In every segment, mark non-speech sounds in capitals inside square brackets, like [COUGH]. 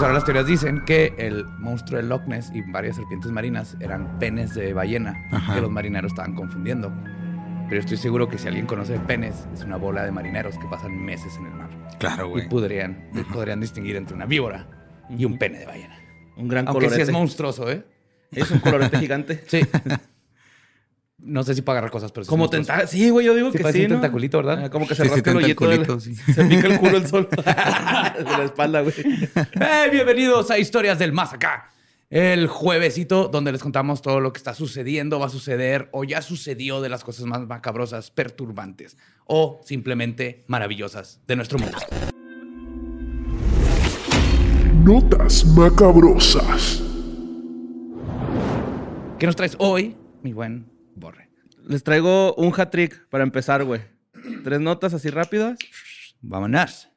Entonces ahora las teorías dicen que el monstruo de Loch Ness y varias serpientes marinas eran penes de ballena Ajá. que los marineros estaban confundiendo. Pero estoy seguro que si alguien conoce penes, es una bola de marineros que pasan meses en el mar. Claro, Y güey. podrían, podrían distinguir entre una víbora y un pene de ballena. Un gran Aunque sí colorete. es monstruoso, ¿eh? Es un colorete gigante. Sí. [LAUGHS] no sé si para agarrar cosas, pero sí Como tentar. Sí, güey, yo digo Sí, que sí. un ¿no? tentaculito, ¿verdad? Ah, como que se Sí, sí, rasca el hoyito. sí. [LAUGHS] Se pica el culo el sol. [LAUGHS] de la espalda, güey. ¡Hey! [LAUGHS] Bienvenidos a Historias del Más Acá. El juevesito donde les contamos todo lo que está sucediendo, va a suceder o ya sucedió de las cosas más macabrosas, perturbantes o simplemente maravillosas de nuestro mundo. Notas macabrosas. ¿Qué nos traes hoy, mi buen Borre? Les traigo un hat trick para empezar, güey. Tres notas así rápidas. Vámonos.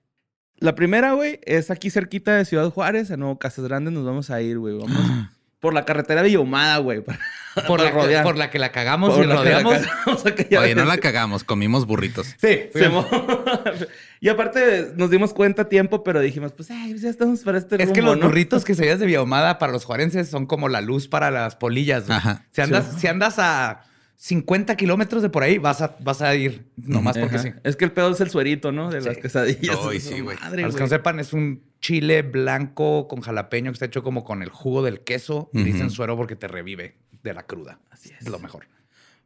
La primera, güey, es aquí cerquita de Ciudad Juárez, a Nuevo Casas Grandes nos vamos a ir, güey. Vamos [GASPS] por la carretera Villahumada, güey. para- [LAUGHS] Por la, que, por la que la cagamos Por y la rodeamos. [LAUGHS] Oye, no la cagamos, comimos burritos. Sí, mo- [LAUGHS] y aparte nos dimos cuenta a tiempo, pero dijimos, pues, ay, pues ya estamos para este Es que los ¿no? burritos que se veían de Biahumada para los juarenses son como la luz para las polillas. Ajá. Si, andas, si andas a 50 kilómetros de por ahí, vas a, vas a ir nomás porque Ajá. sí. Es que el pedo es el suerito, ¿no? De las quesadillas. Ay, Esa sí, güey. madre, Para los que no sepan, es un chile blanco con jalapeño que está hecho como con el jugo del queso. Dicen suero porque te revive de la cruda. Así es. lo mejor.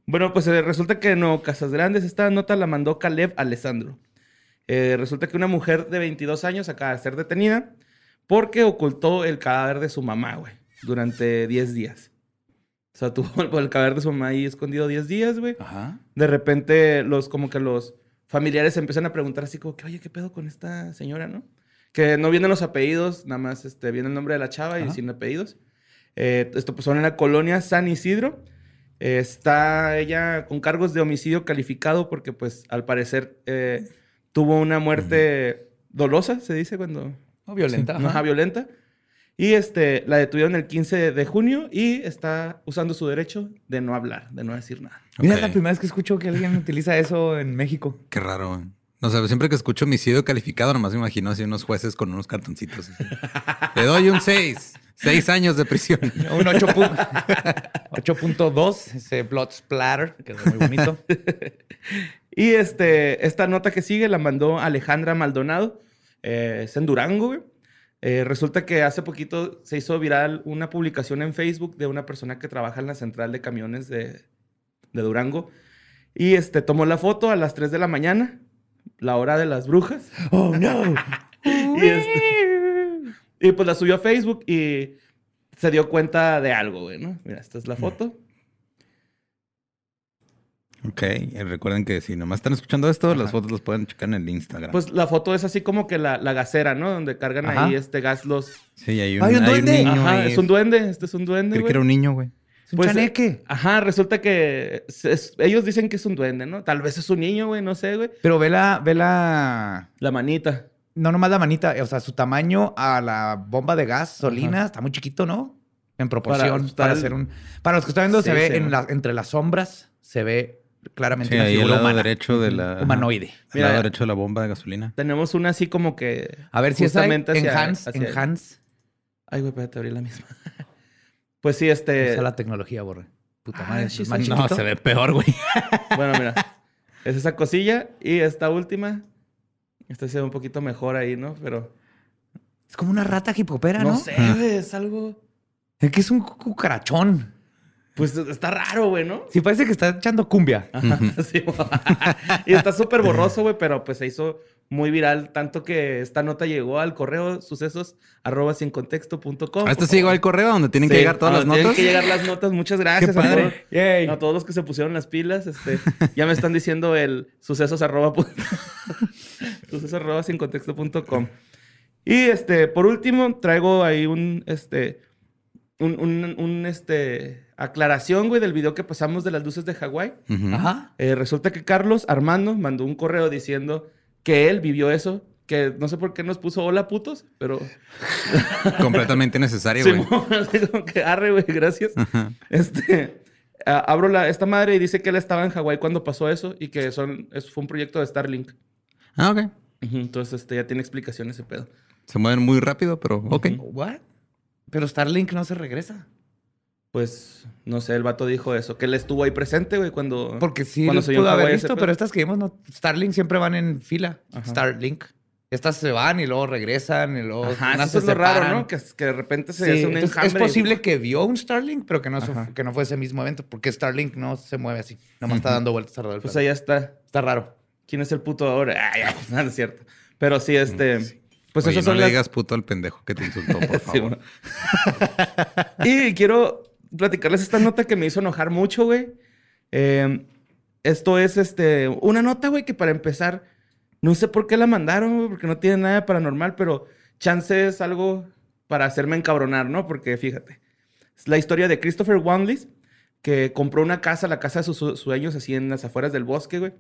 Bueno, pues eh, resulta que no, Casas Grandes, esta nota la mandó Caleb Alessandro. Eh, resulta que una mujer de 22 años acaba de ser detenida porque ocultó el cadáver de su mamá, güey, durante 10 días. O sea, [LAUGHS] tuvo el, el cadáver de su mamá ahí escondido 10 días, güey. Ajá. De repente, los, como que los familiares empiezan a preguntar así como que, oye, ¿qué pedo con esta señora, no? Que no vienen los apellidos, nada más este, viene el nombre de la chava y Ajá. sin apellidos. Eh, esto pasó en la colonia San Isidro. Eh, está ella con cargos de homicidio calificado porque, pues, al parecer eh, tuvo una muerte dolosa, se dice cuando... No, violenta. Ajá, ajá. violenta. Y este, la detuvieron el 15 de junio y está usando su derecho de no hablar, de no decir nada. Mira, es la primera vez que escucho que alguien [LAUGHS] utiliza eso en México. Qué raro. No sé, siempre que escucho homicidio calificado, nomás me imagino así unos jueces con unos cartoncitos. [LAUGHS] Le doy un 6. Seis años de prisión. Un 8 pu- 8.2, ese blood splatter, que es muy bonito. [LAUGHS] Y este, esta nota que sigue la mandó Alejandra Maldonado. eh, es en Durango, güey. Eh, resulta que hace poquito se hizo viral una publicación en Facebook de una persona que trabaja en la central de camiones de, de Durango. Y este, tomó la foto a las 3 de la mañana, la hora de las brujas. [LAUGHS] ¡Oh, no! Y, este- y pues la subió a Facebook y se dio cuenta de algo, güey, ¿no? Mira, esta es la foto. Ok, y recuerden que si nomás están escuchando esto, las fotos las pueden checar en el Instagram. Pues la foto es así como que la, la gasera, ¿no? Donde cargan Ajá. ahí este gas los... sí, hay un, ¡Hay un hay un duende! niño Ajá, ahí. es un duende. Este es un duende, Creí güey. que era un niño, güey. Es un Pues, chaneque. Ajá, resulta que es- es- ellos dicen que es un duende, ¿no? Tal vez es un niño, güey, no sé, güey. Pero ve la, ve la... La manita. No nomás la manita, o sea, su tamaño a la bomba de gasolina Ajá. está muy chiquito, ¿no? En proporción. Para Para, hacer un... Para los que están viendo, se ve sí, en la- entre las sombras, se ve claramente Sí, una ahí el figura lado humana. derecho de la... Humanoide. El Mira, lado derecho de la bomba de gasolina. Tenemos una así como que. A ver si está en Hans. En Hans. Ay, güey, espérate, abrí la misma. [LAUGHS] pues sí, este. Usa la tecnología, borre. Puta Ah, madre. es más. No, se ve peor, güey. [LAUGHS] Bueno, mira. Es esa cosilla. Y esta última. Esta se ve un poquito mejor ahí, ¿no? Pero. Es como una rata hipopera, ¿no? No sé, güey, es algo. Es que es un cucarachón. Pues está raro, güey, ¿no? Sí, parece que está echando cumbia. Ajá, sí. y está súper borroso, güey, pero pues se hizo muy viral, tanto que esta nota llegó al correo sucesos arroba sin contexto.com. ¿A este sí llegó al correo donde tienen que Sí, llegar todas las donde notas? Tienen que llegar las notas. Muchas gracias Qué a, padre. todos, Yay. a todos los que se pusieron las pilas. Este, ya me están diciendo el sucesos arroba, [LAUGHS] sucesos arroba sin contexto.com. Y este, por último, traigo ahí un, este, un, un, un, este, aclaración, güey, del video que pasamos de las luces de Hawái. Ajá. Eh, resulta que Carlos Armando mandó un correo diciendo que él vivió eso, que no sé por qué nos puso hola putos, pero [LAUGHS] Completamente necesario, güey. [LAUGHS] Como que arre, güey, gracias. Ajá. Este, a- abro la, esta madre y dice que él estaba en Hawái cuando pasó eso y que son, eso fue un proyecto de Starlink. Ah, ok. Entonces, este, ya tiene explicación ese pedo. Se mueven muy rápido, pero ok. ¿What? Pero Starlink no se regresa. Pues, no sé, el vato dijo eso, que él estuvo ahí presente, güey, cuando... Porque sí cuando los pudo haber visto, pero estas que vimos, no, Starlink siempre van en fila. Ajá. Starlink. Estas se van y luego regresan y luego Ajá, eso es se lo raro. ¿no? Que, que de repente se Sí, hace un entonces, enjambre. es posible que vio un Starlink, pero que no, que no fue ese mismo evento, porque Starlink no se mueve así. Nomás está dando vueltas alrededor del Pues allá está. Está raro. ¿Quién es el puto ahora? [LAUGHS] Ay, ay, no es cierto. Pero sí, este... Pues Oye, esas no son le las... digas puto al pendejo que te insultó, por [LAUGHS] Sí, favor. bueno. [LAUGHS] y quiero platicarles esta nota que me hizo enojar mucho, güey. Eh, esto es este, una nota, güey, que para empezar, no sé por qué la mandaron, güey, porque no tiene nada de paranormal, pero chance es algo para hacerme encabronar, ¿no? Porque fíjate, es la historia de Christopher Wanley, que compró una casa, la casa de sus su- sueños, así en las afueras del bosque, güey.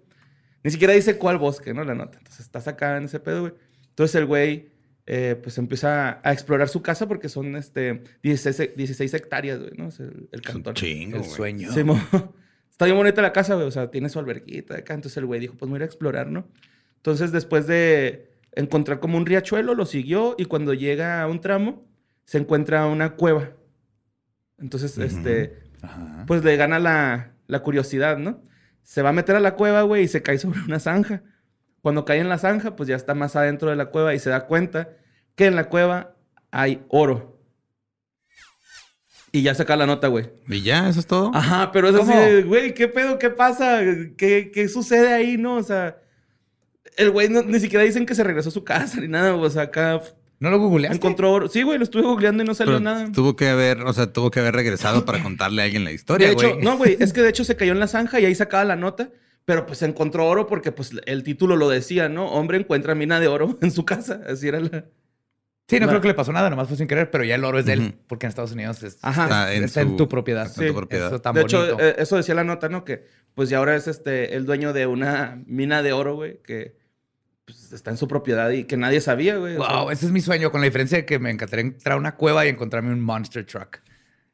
Ni siquiera dice cuál bosque, ¿no? La nota. Entonces estás acá en ese pedo, güey. Entonces el güey, eh, pues empieza a explorar su casa porque son este, 16, 16 hectáreas, güey, ¿no? Es el, el Es un cantón. chingo, El güey. sueño. Sí, [LAUGHS] Está bien bonita la casa, güey. O sea, tiene su alberguita acá. Entonces el güey dijo, pues me voy a ir a explorar, ¿no? Entonces después de encontrar como un riachuelo, lo siguió y cuando llega a un tramo, se encuentra una cueva. Entonces, este, Ajá. pues le gana la, la curiosidad, ¿no? Se va a meter a la cueva, güey, y se cae sobre una zanja. Cuando cae en la zanja, pues ya está más adentro de la cueva y se da cuenta que en la cueva hay oro. Y ya saca la nota, güey. ¿Y ya? ¿Eso es todo? Ajá, pero es así ¿Cómo? de, güey, ¿qué pedo? ¿Qué pasa? ¿Qué, qué sucede ahí, no? O sea, el güey no- ni siquiera dicen que se regresó a su casa ni nada, o sea, acá ¿No lo googleaste? encontró oro. Sí, güey, lo estuve googleando y no salió Pero nada. tuvo que haber, o sea, tuvo que haber regresado para contarle a alguien la historia, de hecho, güey. no, güey, es [LAUGHS] que de hecho se cayó en la zanja y ahí sacaba la nota, pero pues encontró oro porque pues el título lo decía, ¿no? Hombre encuentra mina de oro [LAUGHS] en su casa, así era la... Sí, no creo que le pasó nada, nomás fue sin querer, pero ya el oro es de él, porque en Estados Unidos es- Ajá. Está en, está en su- tu propiedad. está en Sí, tu propiedad. Eso tan de bonito. hecho, eh, eso decía la nota, ¿no? Que pues ya ahora es este el dueño de una mina de oro, güey, que pues, está en su propiedad y que nadie sabía, güey. o sea. Wow, ese es mi sueño, con la diferencia de que me encantaría entrar a una cueva y encontrarme un monster truck.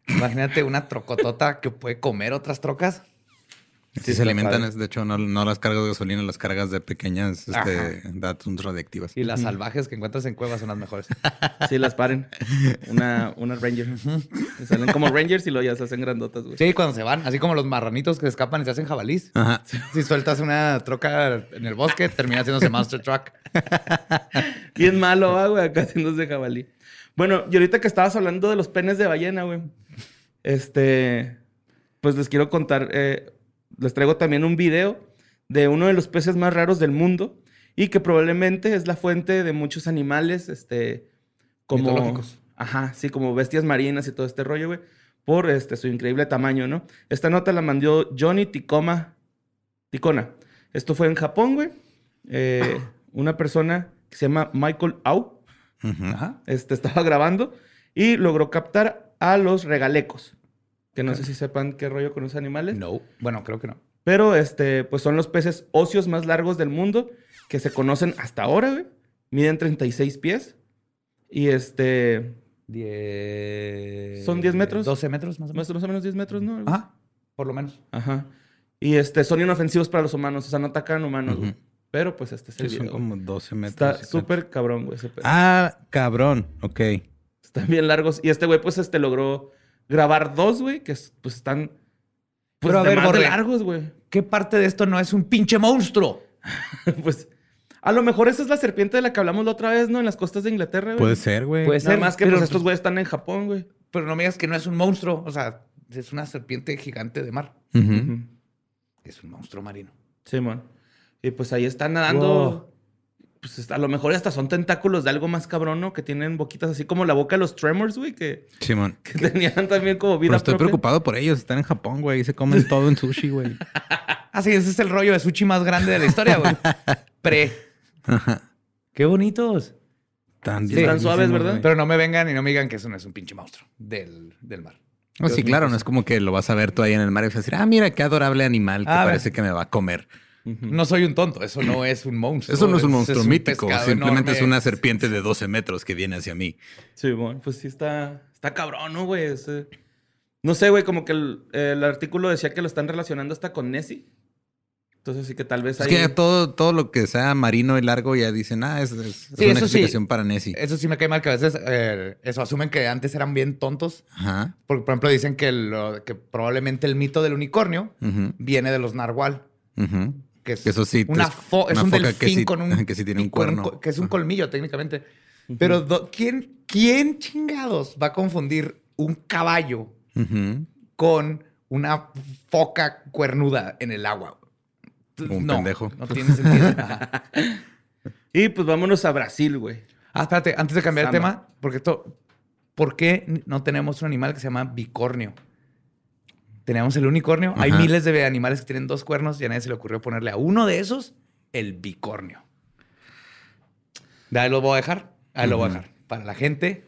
Imagínate una trocotota que puede comer otras trocas. Sí, Sí, se alimentan, padre. es- de hecho, no, no las cargas de gasolina, las cargas de pequeñas este, datos radiactivas. Y las salvajes que encuentras en cuevas son las mejores. [LAUGHS] Sí, las paren. Una, una Ranger. Salen como Rangers y luego ya se hacen grandotas, güey. Sí, cuando se van, así como los marranitos que escapan y se hacen jabalís. Ajá. Si sueltas una troca en el bosque, termina haciéndose monster truck. [LAUGHS] Bien malo, ah, güey, acá haciéndose jabalí. Bueno, y ahorita que estabas hablando de los penes de ballena, güey. Este. Pues les quiero contar. eh, les traigo también un video de uno de los peces más raros del mundo y que probablemente es la fuente de muchos animales, este. Como. Mitológicos. Ajá, sí, como bestias marinas y todo este rollo, güey. Por este, su increíble tamaño, ¿no? Esta nota la mandó Johnny Ticoma. Ticona. Esto fue en Japón, güey. Eh, una persona que se llama Michael Au. Ajá. este, estaba grabando y logró captar a los regalecos. Que no sé si sepan qué rollo con los animales. No. Bueno, creo que no. Pero este, pues son los peces óseos más largos del mundo que se conocen hasta ahora, güey. Miden 36 pies. Y este. ¿Son 10 metros? 12 metros más o menos. Más, o menos 10 metros, ¿no? Ajá. Por lo menos. Ajá. Y este, son inofensivos para los humanos, o sea, no atacan humanos, güey. Pero pues este es el Sí, son como 12 metros. Está súper cabrón, güey, ese pedo. Ah, cabrón. Ok. Están bien largos. Y este güey, pues, este logró grabar dos, güey, que es- pues están. Pues Pero a de ver, más de Borre. largos, güey. ¿Qué parte de esto no es un pinche monstruo? [LAUGHS] pues. A lo mejor esa es la serpiente de la que hablamos la otra vez, ¿no? En las costas de Inglaterra, güey. Puede ser, güey. Puede Nada ser, más que pero, pues estos pues, güeyes están en Japón, güey. Pero no me digas que no es un monstruo. O sea, es una serpiente gigante de mar. Es un monstruo marino. Simón. Y pues ahí están nadando. Wow. Pues a lo mejor hasta son tentáculos de algo más cabrón, ¿no? Que tienen boquitas así como la boca de los Tremors, güey, que, Simón. que tenían también como vida Pero estoy propia. preocupado por ellos. Están en Japón, güey. Y se comen [LAUGHS] todo en sushi, güey. Ah, sí, ese es el rollo de sushi más grande de la historia, güey. [LAUGHS] Pre. Qué bonitos. Están, Sí, están suaves, ¿verdad? Pero no me vengan y no me digan que eso no es un pinche monstruo del, del mar. No, sí, claro, no es como que lo vas a ver tú ahí en el mar y vas a decir, ah, mira qué adorable animal que Ah, parece que me va a comer. No soy un tonto, eso no es un monstruo. Eso no es un monstruo mítico, simplemente es una serpiente de 12 metros que viene hacia mí. Simón, pues sí está, está cabrón, ¿no, güey? Ese- No sé, güey, como que el, el artículo decía que lo están relacionando hasta con Nessie. Entonces sí que tal vez Es ahí... que todo, todo lo que sea marino y largo ya dicen, ah, es, es- es Sí, una sí. explicación para Nessie. Eso sí me cae mal que a veces eh, eso asumen que antes eran bien tontos. Ajá. Porque, por ejemplo, dicen que, lo- que probablemente el mito del unicornio viene de los narwhal. Que es eso sí, una fo- es una un foca delfín que sí- con un [LAUGHS] que sí tiene un cuerno. co- que es un colmillo técnicamente. Pero do- ¿quién, ¿quién chingados va a confundir un caballo con una foca cuernuda en el agua? Un no, pendejo. No tiene sentido. [LAUGHS] Y pues vámonos a Brasil, güey. Ah, espérate, antes de cambiar de Samba. tema, porque esto, ¿por qué no tenemos un animal que se llama bicornio? Tenemos el unicornio. Hay Ajá. miles de animales que tienen dos cuernos y a nadie se le ocurrió ponerle a uno de esos el bicornio. De ahí lo voy a dejar. Ahí lo voy a dejar. Para la gente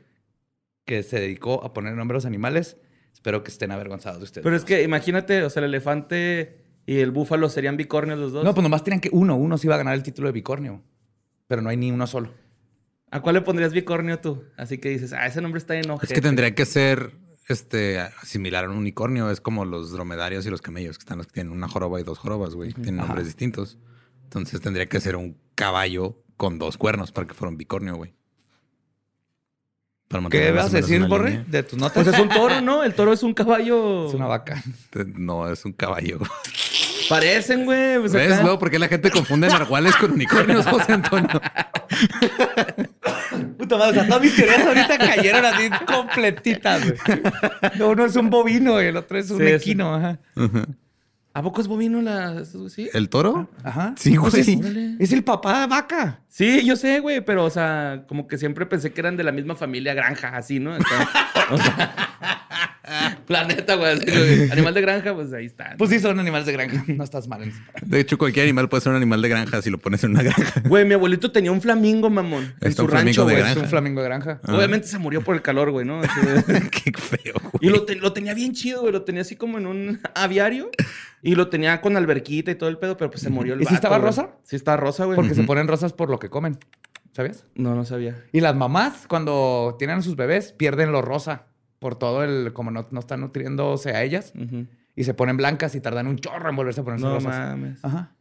que se dedicó a poner nombre a los animales, espero que estén avergonzados de ustedes. Pero es que imagínate, o sea, el elefante y el búfalo serían bicornios los dos. No, pues nomás tenían que uno. Uno sí iba a ganar el título de bicornio. Pero no hay ni uno solo. ¿A cuál le pondrías bicornio tú? Así que dices, ah, ese nombre está en Es que tendría que ser este, similar a un unicornio. Es como los dromedarios y los camellos, que están los que tienen una joroba y dos jorobas, güey. Tienen Ajá. nombres distintos. Entonces tendría que ser un caballo con dos cuernos para que fuera un bicornio, güey. ¿Qué vas pues a decir, Borre? línea. De tus notas. Pues es un toro, ¿no? El toro es un caballo. Es una vaca. [LAUGHS] No, es un caballo. Parecen, güey. Pues ¿Ves, acá- luego? ¿Por qué la gente confunde narwhales con unicornios, [LAUGHS] José Antonio? Puta madre, o sea, todas mis teorías ahorita cayeron así completitas, güey. No, uno es un bovino y el otro es un Sí, equino, ajá. ¿A poco es bovino la... ¿El toro? Ajá. Sí, Pues güey. es, es el papá de vaca. Sí, yo sé, güey, pero, o sea, como que siempre pensé que eran de la misma familia granja, así, ¿no? Acá, [LAUGHS] o sea, [LAUGHS] planeta, güey. así, güey. Animal de granja, pues ahí está. Pues sí, son animales de granja. No estás mal. De hecho, cualquier animal puede ser un animal de granja si lo pones en una granja. Güey, mi abuelito tenía un flamingo, mamón. En Está su un flamingo rancho, güey. Es un flamingo de granja. Ah. Obviamente se murió por el calor, güey, ¿no? Así [LAUGHS] Qué feo, güey. Y lo, te- lo tenía bien chido, güey. Lo tenía así como en un aviario. Y lo tenía con alberquita y todo el pedo, pero pues se murió el ¿Y si vato, estaba güey. rosa? Sí estaba rosa, güey. Porque se ponen rosas por lo que comen. ¿Sabías? No, no sabía. Y las mamás, cuando tienen a sus bebés, pierden lo rosa. Por todo el... Como no, no están nutriéndose a ellas. Y se ponen blancas y tardan un chorro en volverse a ponerse No rosas. mames. Ajá.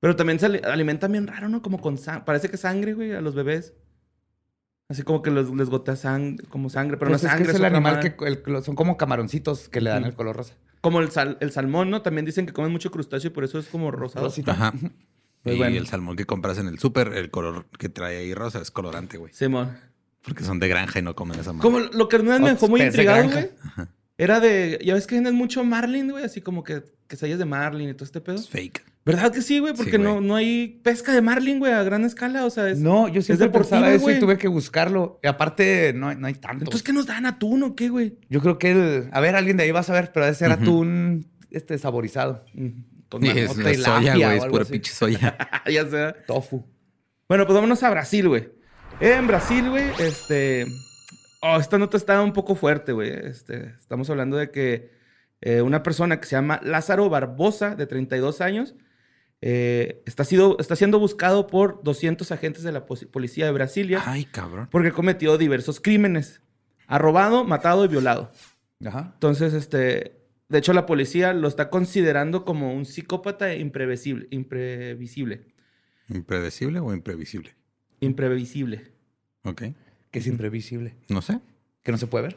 Pero también se ali- alimentan bien raro, ¿no? Como con sangre. Parece que sangre, güey, a los bebés. Así como que les, les gotea sangre, como sangre, pero Pues no es es que sangre. es el animal que... el- son como camaroncitos que le dan el color rosa. Como el, sal- el salmón, ¿no? También dicen que comen mucho crustáceo y por eso es como rosado. Rosita. Ajá. Pues y bueno. el salmón que compras en el súper, el color que trae ahí rosa es colorante, güey. Simón. Porque son de granja y no comen esa madre. Como lo que me dejó muy intrigado, güey. Era de... Ya ves que venden mucho marlin, güey. Así como que quesadillas de marlin y todo este pedo. Es fake. ¿Verdad que sí, güey? Sí, Porque no, no hay pesca de marlin, güey, a gran escala. O sea, es... No, yo siempre deportivo, pensaba eso güey. y tuve que buscarlo. Y aparte, no, hay- no hay tanto. Entonces, ¿qué nos dan atún o qué, güey? Yo creo que el... A ver, alguien de ahí va a saber, pero debe ser Ujú. atún este, saborizado. Con Manota es, soya, güey. Es pura así. pinche soya. [LAUGHS] [LAUGHS] ya sea. Tofu. Bueno, pues vámonos a Brasil, güey. En Brasil, güey, este... Oh, esta nota está un poco fuerte, güey. Este, estamos hablando de que eh, una persona que se llama Lázaro Barbosa, de 32 años, eh, está, sido, está siendo buscado por 200 agentes de la policía de Brasilia Ay, cabrón. porque cometió diversos crímenes. Ha robado, matado y violado. Ajá. Entonces, este, de hecho, la policía lo está considerando como un psicópata imprevisible. Imprevisible. ¿Impredecible o imprevisible? Imprevisible. Ok. Que es imprevisible. No sé. Que no se puede ver.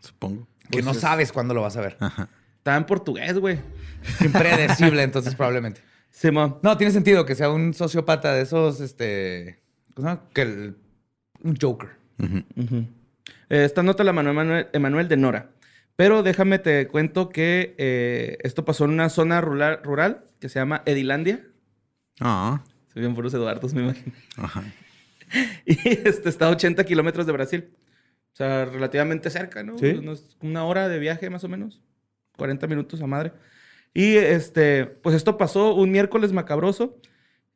Supongo. Que Pues no es- sabes cuándo lo vas a ver. Ajá. Estaba en portugués, güey. Impredecible, entonces probablemente. Simón. No, tiene sentido que sea un sociópata de esos, este... ¿Cómo se llama? Que el- un Joker. Ujú. Ujú. Eh, esta nota la mandó Emanuel, Emanuel de Nora. Pero déjame te cuento que eh, esto pasó en una zona rural, rural que se llama Edilandia. Ah. Se bien puros Eduardos, me imagino. Ajá. [LAUGHS] Y este está a 80 kilómetros de Brasil. O sea, relativamente cerca, ¿no? Sí. Una hora de viaje más o menos. 40 minutos a madre. Y este, pues esto pasó un miércoles macabroso.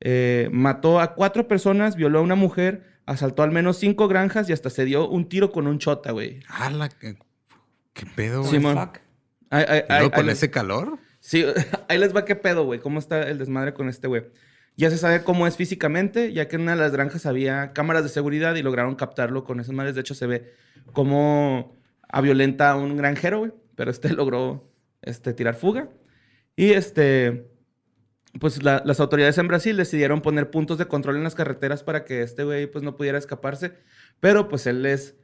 Eh, mató a cuatro personas, violó a una mujer, asaltó al menos cinco granjas y hasta se dio un tiro con un chota, güey. ¡Hala! ¿Qué, pedo, güey? Simón. Fuck. Ay, ay, ¿Y luego ay, con ese calor? Sí, [LAUGHS] ahí les va qué pedo, güey. ¿Cómo está el desmadre con este güey? Ya se sabe cómo es físicamente, ya que en una de las granjas había cámaras de seguridad y lograron captarlo con esas madres. De hecho, se ve cómo a violenta a un granjero, güey. Pero este [LAUGHS] logró este, tirar fuga. Y este, pues la- las autoridades en Brasil decidieron poner puntos de control en las carreteras para que este güey pues no pudiera escaparse. Pero pues él es,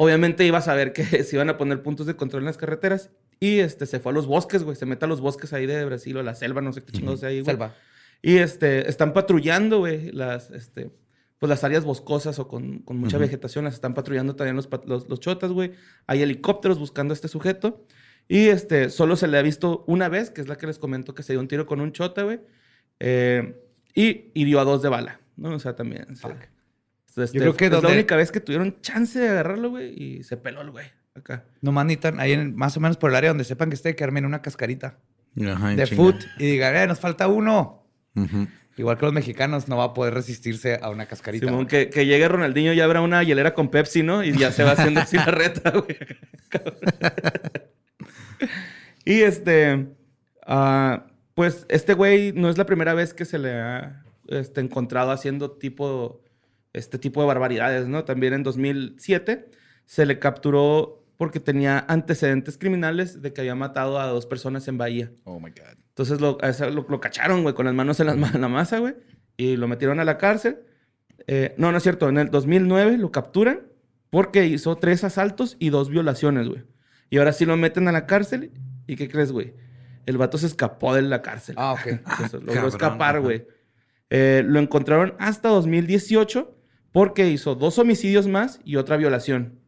obviamente iba a saber que [LAUGHS] se iban a poner puntos de control en las carreteras. Y este, se fue a los bosques, güey. Se mete a los bosques ahí de Brasil o a la selva, no sé qué chingados hay güey. Selva. Y este, están patrullando, güey, las, este, pues las áreas boscosas o con, con mucha vegetación. Las están patrullando también los, los, los chotas, güey. Hay helicópteros buscando a este sujeto. Y este, solo se le ha visto una vez, que es la que les comento que se dio un tiro con un chota, güey. Eh, y hirió a dos de bala, ¿no? O sea, también. Este, creo que es donde- la única vez que tuvieron chance de agarrarlo, güey, y se peló el güey acá. Nomás necesitan ahí en- más o menos por el área donde sepan que esté, que armen una cascarita Ajá, de chinga. foot y digan, eh, nos falta uno. Igual que los mexicanos, no va a poder resistirse a una cascarita. Simón, que, que llegue Ronaldinho y abra una hielera con Pepsi, ¿no? Y ya se va haciendo así la reta, güey. y este, ah, pues este güey no es la primera vez que se le ha este, encontrado haciendo tipo, este tipo de barbaridades, ¿no? También en 2007 se le capturó porque tenía antecedentes criminales de que había matado a dos personas en Bahía. Oh my God. Entonces lo, cacharon, güey, con las manos en, la masa, güey. Y lo metieron a la cárcel. Eh, no, no es cierto. En el 2009 lo capturan porque hizo tres asaltos y dos violaciones, güey. Y ahora sí lo meten a la cárcel. ¿Y qué crees, güey? El vato se escapó de la cárcel. Ah, ok. [LAUGHS] Entonces, logró cabrón, escapar, güey. Eh, lo encontraron hasta 2018 porque hizo dos homicidios más y otra violación.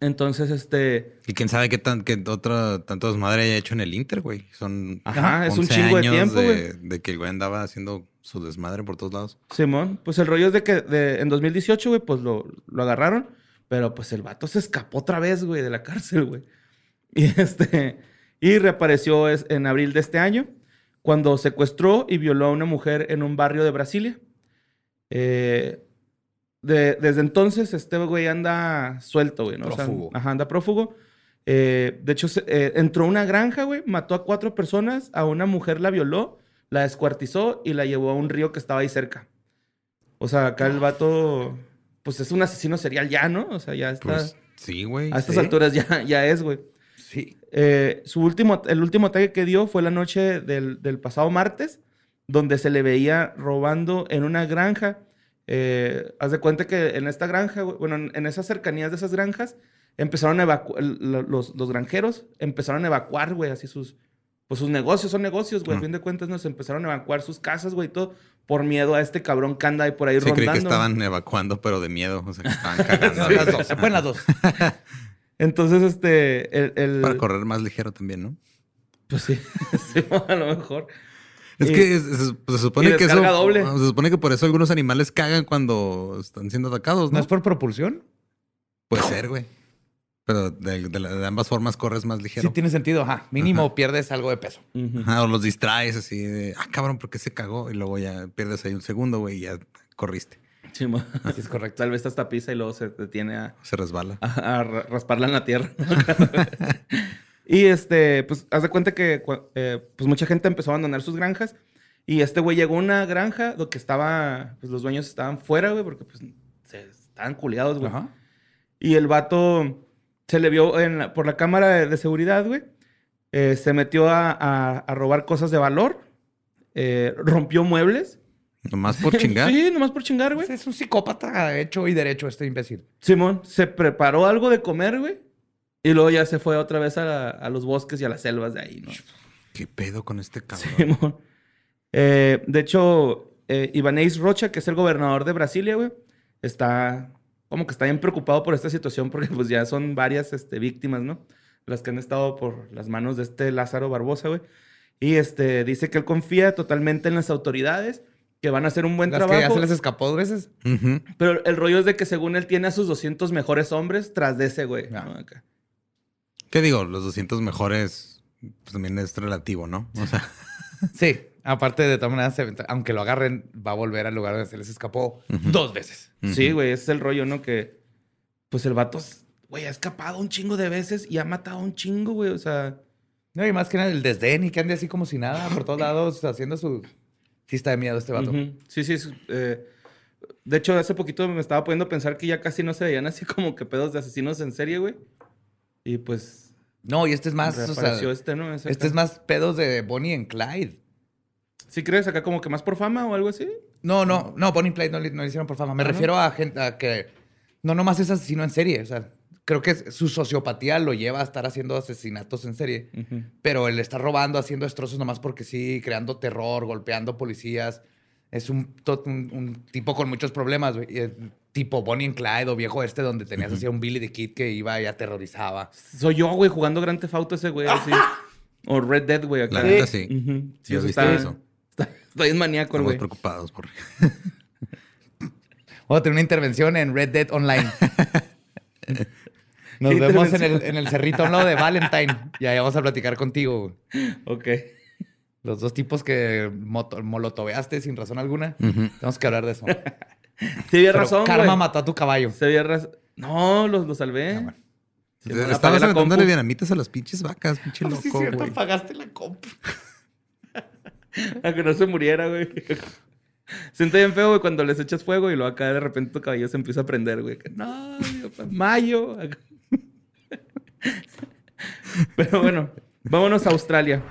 Entonces, este... Y quién sabe qué, tan, qué otra tanto desmadre haya hecho en el Inter, güey. Son Ajá, es un 11 chingo de tiempo, güey. de que el güey andaba haciendo su desmadre por todos lados. Simón, pues el rollo es de que de- en 2018, güey, pues lo, lo agarraron, pero pues el vato se escapó otra vez, güey, de la cárcel, güey. [LAUGHS] Y este, y reapareció es- en abril de este año, cuando secuestró y violó a una mujer en un barrio de Brasilia. Eh, de- desde entonces, este güey anda suelto, güey, ¿no? O sea, Prófugo. ajá, anda prófugo. Eh, de hecho, eh, entró a una granja, güey, mató a cuatro personas, a una mujer la violó, la descuartizó y la llevó a un río que estaba ahí cerca. O sea, acá el vato, pues es un asesino serial ya, ¿no? O sea, ya está. Pues sí, güey. a estas sí. alturas ya, ya es, güey. Sí. Eh, su último, el último ataque que dio fue la noche del, del pasado martes, donde se le veía robando en una granja. Eh, haz de cuenta que en esta granja, bueno, en, en esas cercanías de esas granjas, empezaron a evacuar, los, los granjeros empezaron a evacuar, güey, así sus, pues sus negocios, son negocios, güey, a fin de cuentas nos empezaron a evacuar sus casas, güey, y todo, por miedo a este cabrón que anda ahí por ahí Sí, creí rondando. que estaban evacuando, pero de miedo. O sea, que estaban cagando. Las dos. Se las dos. [LAUGHS] Entonces, este, el... el- Para correr más ligero también, ¿no? Pues sí, [LAUGHS] sí, a lo mejor. Es Y- que es- es- pues, se supone que eso. doble. Se supone que por eso algunos animales cagan cuando están siendo atacados, ¿No ¿no? es por propulsión? Puede ser, güey. Pero de, de la- de ambas formas corres más ligero. Sí, tiene sentido. Ajá. Mínimo pierdes algo de peso. Ajá, o los distraes así de, ah, cabrón, ¿por qué se cagó? Y luego ya pierdes ahí un segundo, güey, y ya corriste. Sí, es correcto. Tal vez hasta pisa y luego se detiene a, Se resbala. a- a ra- rasparla en la tierra. [LAUGHS] [LAUGHS] y este, pues, haz de cuenta que eh, pues mucha gente empezó a abandonar sus granjas. Y este güey llegó a una granja donde estaba, pues los dueños estaban fuera, güey, porque pues se estaban culiados, güey. Ajá. Y el vato se le vio en la- por la cámara de, de seguridad, güey. eh, se metió a, a- a robar cosas de valor, eh, rompió muebles. Nomás por [LAUGHS] chingar. sí, nomás por chingar, güey. Es un psicópata hecho y derecho este imbécil. Simón se preparó algo de comer, güey. Y luego ya se fue otra vez a, la- a los bosques y a las selvas de ahí, ¿no? ¿Qué pedo con este cabrón? [LAUGHS] Simón. Eh, de hecho, eh, Ibanez Rocha, que es el gobernador de Brasilia, güey, está como que está bien preocupado por esta situación porque pues ya son varias este, víctimas, ¿no? Las que han estado por las manos de este Lázaro Barbosa, güey. Y este, dice que él confía totalmente en las autoridades, que van a hacer un buen Las que ya trabajo. se les escapó dos veces. Pero el rollo es de que según él tiene a sus 200 mejores hombres tras de ese, güey. Ah. ¿no? Acá. ¿Qué digo? Los 200 mejores pues, también es relativo, ¿no? O sea, [LAUGHS] Sí. Aparte, de todas maneras, se- aunque lo agarren, va a volver al lugar donde se les escapó dos veces. Sí, güey, ese es el rollo, ¿no? Que, pues el vato, güey, ha escapado un chingo de veces y ha matado un chingo, güey. O sea, No, y más que nada el desdén y que ande así como si nada por todos lados haciendo su... Sí está de miedo este vato. sí, sí. es, eh, de hecho, hace poquito me estaba poniendo a pensar que ya casi no se veían así como que pedos de asesinos en serie, güey. Y pues, No, y este es más... o sea, este, este es más pedos de Bonnie and Clyde. ¿Sí crees acá como que más por fama o algo así? No, no, no, Bonnie and Clyde no le, no le hicieron por fama. Me Ah, refiero a gente a que no nomás es asesino en serie. O sea, creo que su sociopatía lo lleva a estar haciendo asesinatos en serie. Pero él está robando, haciendo destrozos nomás porque sí, creando terror, golpeando policías. Es un, to- un, un tipo con muchos problemas, güey. Tipo Bonnie and Clyde o viejo este donde tenías así a un Billy the Kid que iba y aterrorizaba. Soy yo, güey, jugando Grand Theft Auto ese, güey, así. [LAUGHS] o Red Dead, güey, acá. La neta sí. Ujú. Sí, has eso visto está, eso. Está, está bien maníaco, güey. preocupados por... [LAUGHS] Vamos a tener una intervención en Red Dead Online. [LAUGHS] Nos ¿Qué vemos en el, en el cerrito a un lado de Valentine. Y ahí vamos a platicar contigo. güey. Ok. Los dos tipos que molotoveaste sin razón alguna. Tenemos que hablar de eso. [LAUGHS] Sí, había razón, Karma güey. mató a tu caballo. Se había razón. No, los, los salvé. Ah, bueno. Sí, la Estabas la aventándole dinamitas a las pinches vacas, pinche No, [LAUGHS] sí, loco, cierto, güey. pagaste la compu. [LAUGHS] A que no se muriera, güey. Siente bien feo, güey, cuando les echas fuego y luego acá de repente tu cabello se empieza a prender, güey. Que, No, mayo. Pero bueno, vámonos a Australia.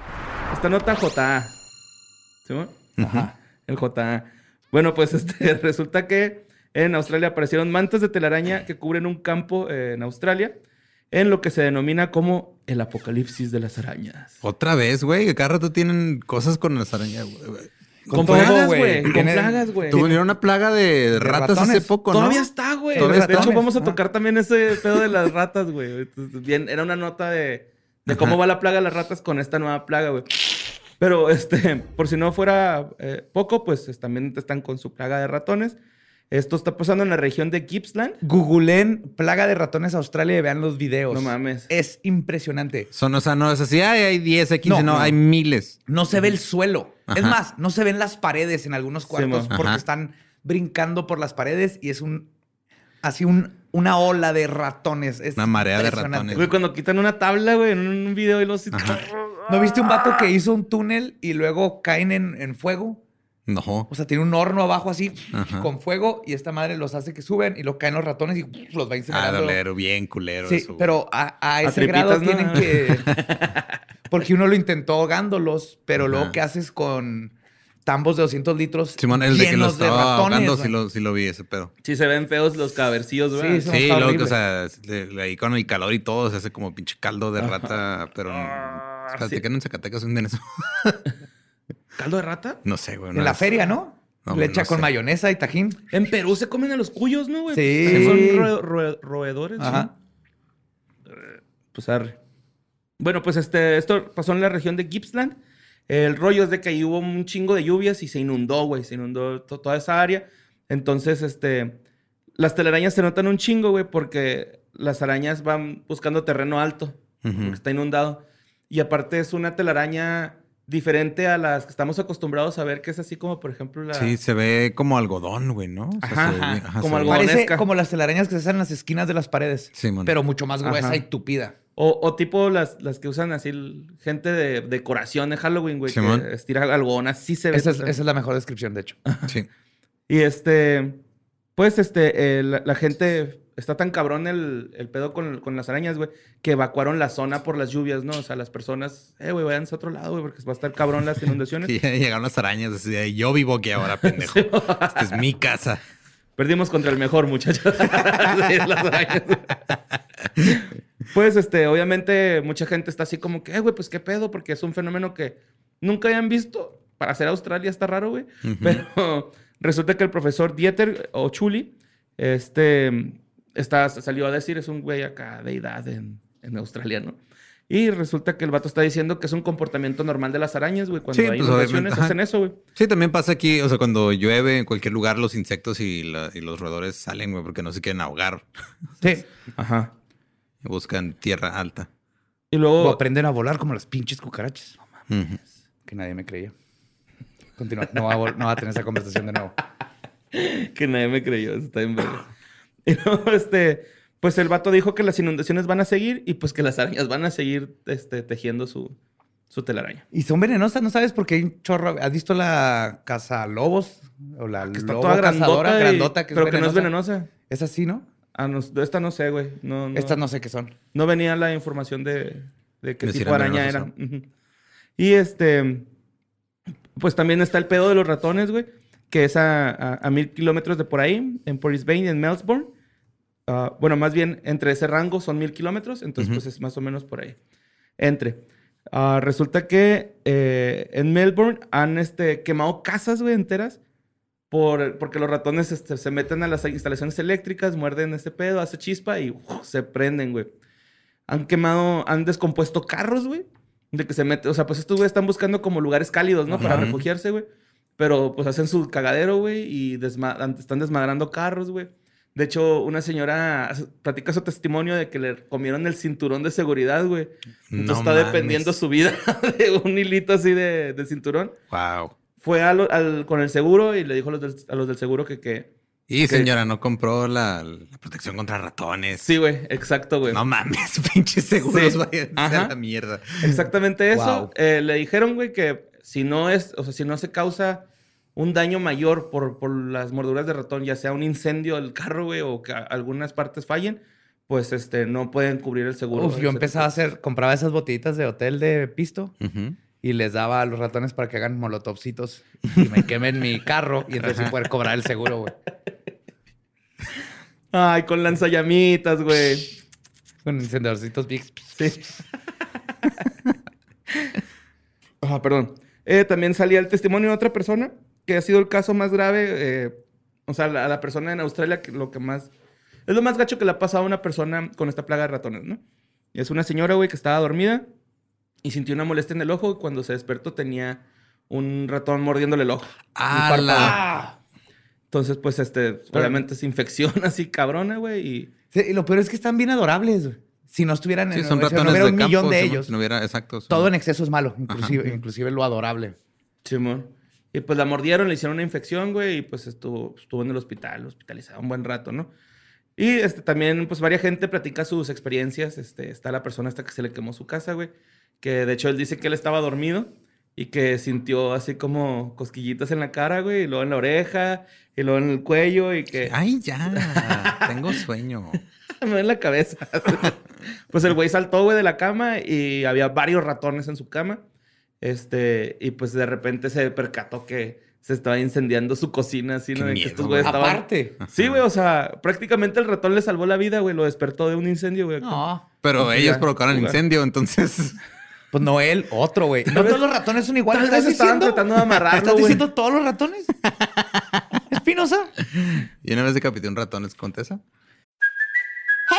Esta nota JA. ¿Sí? Ajá. El JA. Bueno, pues [LAUGHS] este, resulta que en Australia aparecieron mantas de telaraña que cubren un campo eh, en Australia en lo que se denomina como el apocalipsis de las arañas. Otra vez, güey, que cada rato tienen cosas con las arañas, güey. Con, plagas, güey. Con plagas, güey. Tuvieron una plaga de, ratas hace poco, ¿no? Todavía está, güey. De hecho, vamos a Ajá. tocar también ese pedo de las ratas, güey. Entonces, Bien, era una nota de, de cómo Ajá. va la plaga de las ratas con esta nueva plaga, güey. Pero, este, [LAUGHS] por si no fuera eh, poco, pues es- también están con su plaga de ratones. Esto está pasando en la región de Gippsland. Googleen plaga de ratones Australia y vean los videos. No mames. Es impresionante. Son, o sea, no es así, ay, hay 10, hay 15, No, no, no. hay miles. No se ve el suelo. Es más, no se ven las paredes en algunos cuartos porque están brincando por las paredes y es un así un, una ola de ratones. Es Una marea de ratones. Güey, cuando quitan una tabla, güey, en un video y los... Ajá. ¿No viste un vato que hizo un túnel y luego caen en, en fuego? No. O sea, tiene un horno abajo así Ajá. con fuego y esta madre los hace que suben y luego caen los ratones y los va Ah, incinerando. doler, bien culero Sí, eso. pero a, a ese grado ¿no? tienen que... [LAUGHS] Porque uno lo intentó ahogándolos, pero luego. ¿qué haces con tambos de 200 litros Simón, el de que lo estaba ratones? ahogando, sí lo, sí lo vi ese pedo. Sí se ven feos los cabercillos, güey. Sí, Sí, luego, o sea, le- le- ahí con el calor y todo, se hace como pinche caldo de rata, pero... Espérate, sí. que en Zacatecas venden eso? [LAUGHS] ¿Caldo de rata? No sé, güey. En no la feria, ¿no? No, Le no echa con sé. mayonesa y tajín. En Perú se comen a los cuyos, ¿no, güey? Sí. Son roe- roe- roedores. Ajá. Pues arre. Bueno, pues este, esto pasó en la región de Gippsland. El rollo es de que ahí hubo un chingo de lluvias y se inundó, güey. Se inundó to- toda esa área. Entonces, este, las telarañas se notan un chingo, güey, porque las arañas van buscando terreno alto, porque está inundado. Y aparte es una telaraña diferente a las que estamos acostumbrados a ver, que es así como, por ejemplo, la... Sí, se ve como algodón, güey, ¿no? O sea, Ajá, se ve ajá, bien- ajá, como algodón. Parece como las telarañas que se hacen en las esquinas de las paredes. Sí, man. Pero mucho más gruesa Ajá. y tupida. O, o tipo las, las que usan así gente de decoración de Halloween, güey, Simón. que estira algodón, así se ve. Esa es, esa es la mejor descripción, de hecho. [LAUGHS] Sí. Y este, pues este, eh, la, la gente está tan cabrón el, el pedo con, con las arañas, güey, que evacuaron la zona por las lluvias, ¿no? O sea, las personas, eh, güey, váyanse a otro lado, güey, porque va a estar cabrón las inundaciones. [LAUGHS] Y llegaron las arañas así de, yo vivo aquí ahora, pendejo. [LAUGHS] Esta es mi casa. Perdimos contra el mejor, muchachos. Sí, las arañas. Pues, este, obviamente, mucha gente está así como que, eh, güey, pues qué pedo, porque es un fenómeno que nunca habían visto. Para ser Australia está raro, güey. Pero resulta que el profesor Dieter o Chuli, este, está, salió a decir, es un güey acá de edad en, en Australia, ¿no? Y resulta que el vato está diciendo que es un comportamiento normal de las arañas, güey. Cuando Sí, hay pues, inundaciones, hacen eso, güey. Sí, también pasa aquí, o sea, cuando llueve en cualquier lugar, los insectos y, la- y los roedores salen, güey, porque no se quieren ahogar. Sí. [LAUGHS] Ajá. Y buscan tierra alta. Y O luego, aprenden a volar como las pinches cucarachas. Ujú. Que nadie me creía. Continúa. No va, a, no va a tener esa conversación de nuevo. [LAUGHS] que nadie me creyó, está bien verga. Y luego, este, pues el vato dijo que las inundaciones van a seguir y pues que las arañas van a seguir, este, tejiendo su, su telaraña. Y son venenosas, ¿no sabes? Porque hay un chorro. ¿Has visto la casa lobos? O la Que está lobo toda cazadora grandota, y- grandota que es pero que no es venenosa. Es así, ¿no? Ah, no, esta no sé, güey. No, no, Estas no sé qué son. no venía la información de, de qué tipo de araña era. Y este, pues también está el pedo de los ratones, güey, que es a, a- a mil kilómetros de por ahí, en Brisbane, en Melbourne. Ah, bueno, más bien entre ese rango son mil kilómetros, entonces pues es más o menos por ahí. Entre. Ah, resulta que eh, en Melbourne han este, quemado casas, güey, enteras. Por, porque los ratones este, se meten a las instalaciones eléctricas, muerden este pedo, hace chispa y uf, se prenden, güey. Han quemado, han descompuesto carros, güey. De que se mete, o sea, pues estos güeyes están buscando como lugares cálidos, ¿no? Para Ajá. refugiarse, güey. Pero pues hacen su cagadero, güey, y desma- están desmadrando carros, güey. De hecho, una señora platica su testimonio de que le comieron el cinturón de seguridad, güey. Entonces No está mames. dependiendo su vida [LAUGHS] de un hilito así de, de cinturón. Wow. Fue al- al- con el seguro y le dijo a los del, a los del seguro que, que... Y señora, ¿no compró la, la protección contra ratones? Sí, güey, exacto, güey. No mames, [LAUGHS] pinches seguros Sí. vayan a la mierda. Exactamente eso. Wow. Eh, le dijeron, güey, que si no es, o sea, si no se causa un daño mayor por, por las morduras de ratón, ya sea un incendio del carro, güey, o que algunas partes fallen, pues este, no pueden cubrir el seguro. Uf, yo empezaba a hacer, compraba esas botellitas de hotel de pisto. Y les daba a los ratones para que hagan molotovcitos y me quemen mi carro y entonces sí poder cobrar el seguro, güey. Ay, con lanzallamitas, güey. Con encendedorcitos Big. Sí. Ah, perdón. Eh, también salía el testimonio de otra persona que ha sido el caso más grave. eh, o sea, la, a la persona en Australia que lo que más... Es lo más gacho que le ha pasado a una persona con esta plaga de ratones, ¿no? Y es una señora, güey, que estaba dormida y sintió una molestia en el ojo y cuando se despertó tenía un ratón mordiéndole el ojo. ¡Ah, Entonces, pues, este, obviamente es infección así cabrona, güey, y... Sí, y lo peor es que están bien adorables, güey. Si no estuvieran Sí, en son si no ratones hubiera de un campo. millón de si no- ellos. si no hubiera, exacto. son- Todo en exceso es malo, inclusive, Ajá. inclusive lo adorable. Simón. Y pues la mordieron, le hicieron una infección, güey, y pues estuvo, estuvo en el hospital, hospitalizado un buen rato, ¿no? Y este, también, pues, varias gente platica sus experiencias. Este, está la persona hasta que se le quemó su casa, güey. Que de hecho él dice que él estaba dormido y que sintió así como cosquillitas en la cara, güey, y luego en la oreja, y luego en el cuello, y que Ay, ya. Tengo sueño. [LAUGHS] me duele la cabeza. [LAUGHS] pues el güey saltó, güey, de la cama y había varios ratones en su cama. Este, y pues de repente se percató que se estaba incendiando su cocina, así, Qué ¿no? Que estos güeyes güey. estaban- Aparte. Sí, güey, o sea, prácticamente el ratón le salvó la vida, güey, lo despertó de un incendio, güey. No. Pero ellos ya, provocaron el incendio, entonces. Pues no él, otro, güey. No todos los ratones son iguales. ¿Estás estaban tratando de amarrarlo, ¿Estás güey. diciendo todos los ratones? [LAUGHS] Espinosa. Y una vez decapité un ratón, ¿es contesa?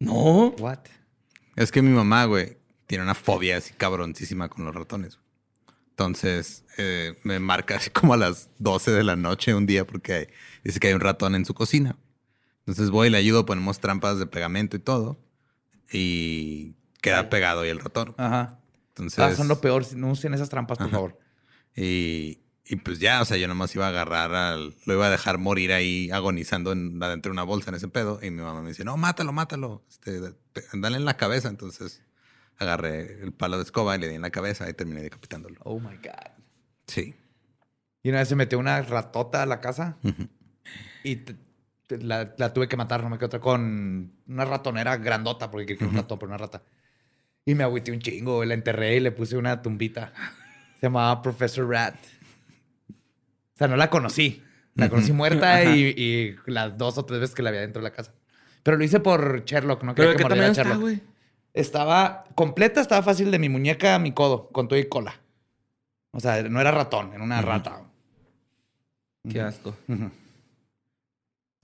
No. What? Es que mi mamá, güey, tiene una fobia así cabroncísima con los ratones. Entonces, eh, me marca así como a las 12 de la noche un día porque dice que hay un ratón en su cocina. Entonces voy y le ayudo, ponemos trampas de pegamento y todo. Y queda pegado ahí el ratón. Ajá. Entonces. Ah, son lo peor. No usen esas trampas, por Ajá. favor. Y, y pues ya, o sea, yo nomás iba a agarrar al. Lo iba a dejar morir ahí agonizando en, adentro de una bolsa en ese pedo. Y mi mamá me dice, no, mátalo, mátalo. Este, dale en la cabeza. Entonces agarré el palo de escoba y le di en la cabeza y terminé decapitándolo. Oh my God. Sí. Y una vez se metió una ratota a la casa y te- te- la, la tuve que matar, no me quedé otra, con una ratonera grandota, porque quería que era un ratón, pero una rata. Y me agüité un chingo, la enterré y le puse una tumbita. Se llamaba Professor Rat. O sea, no la conocí. La conocí muerta y, y las dos o tres veces que la había dentro de la casa. Pero lo hice por Sherlock, no ¿Pero que mordiera tamaño a está, Sherlock. güey? Estaba completa, estaba fácil de mi muñeca a mi codo, con todo y cola. O sea, no era ratón, era una rata. Qué asco.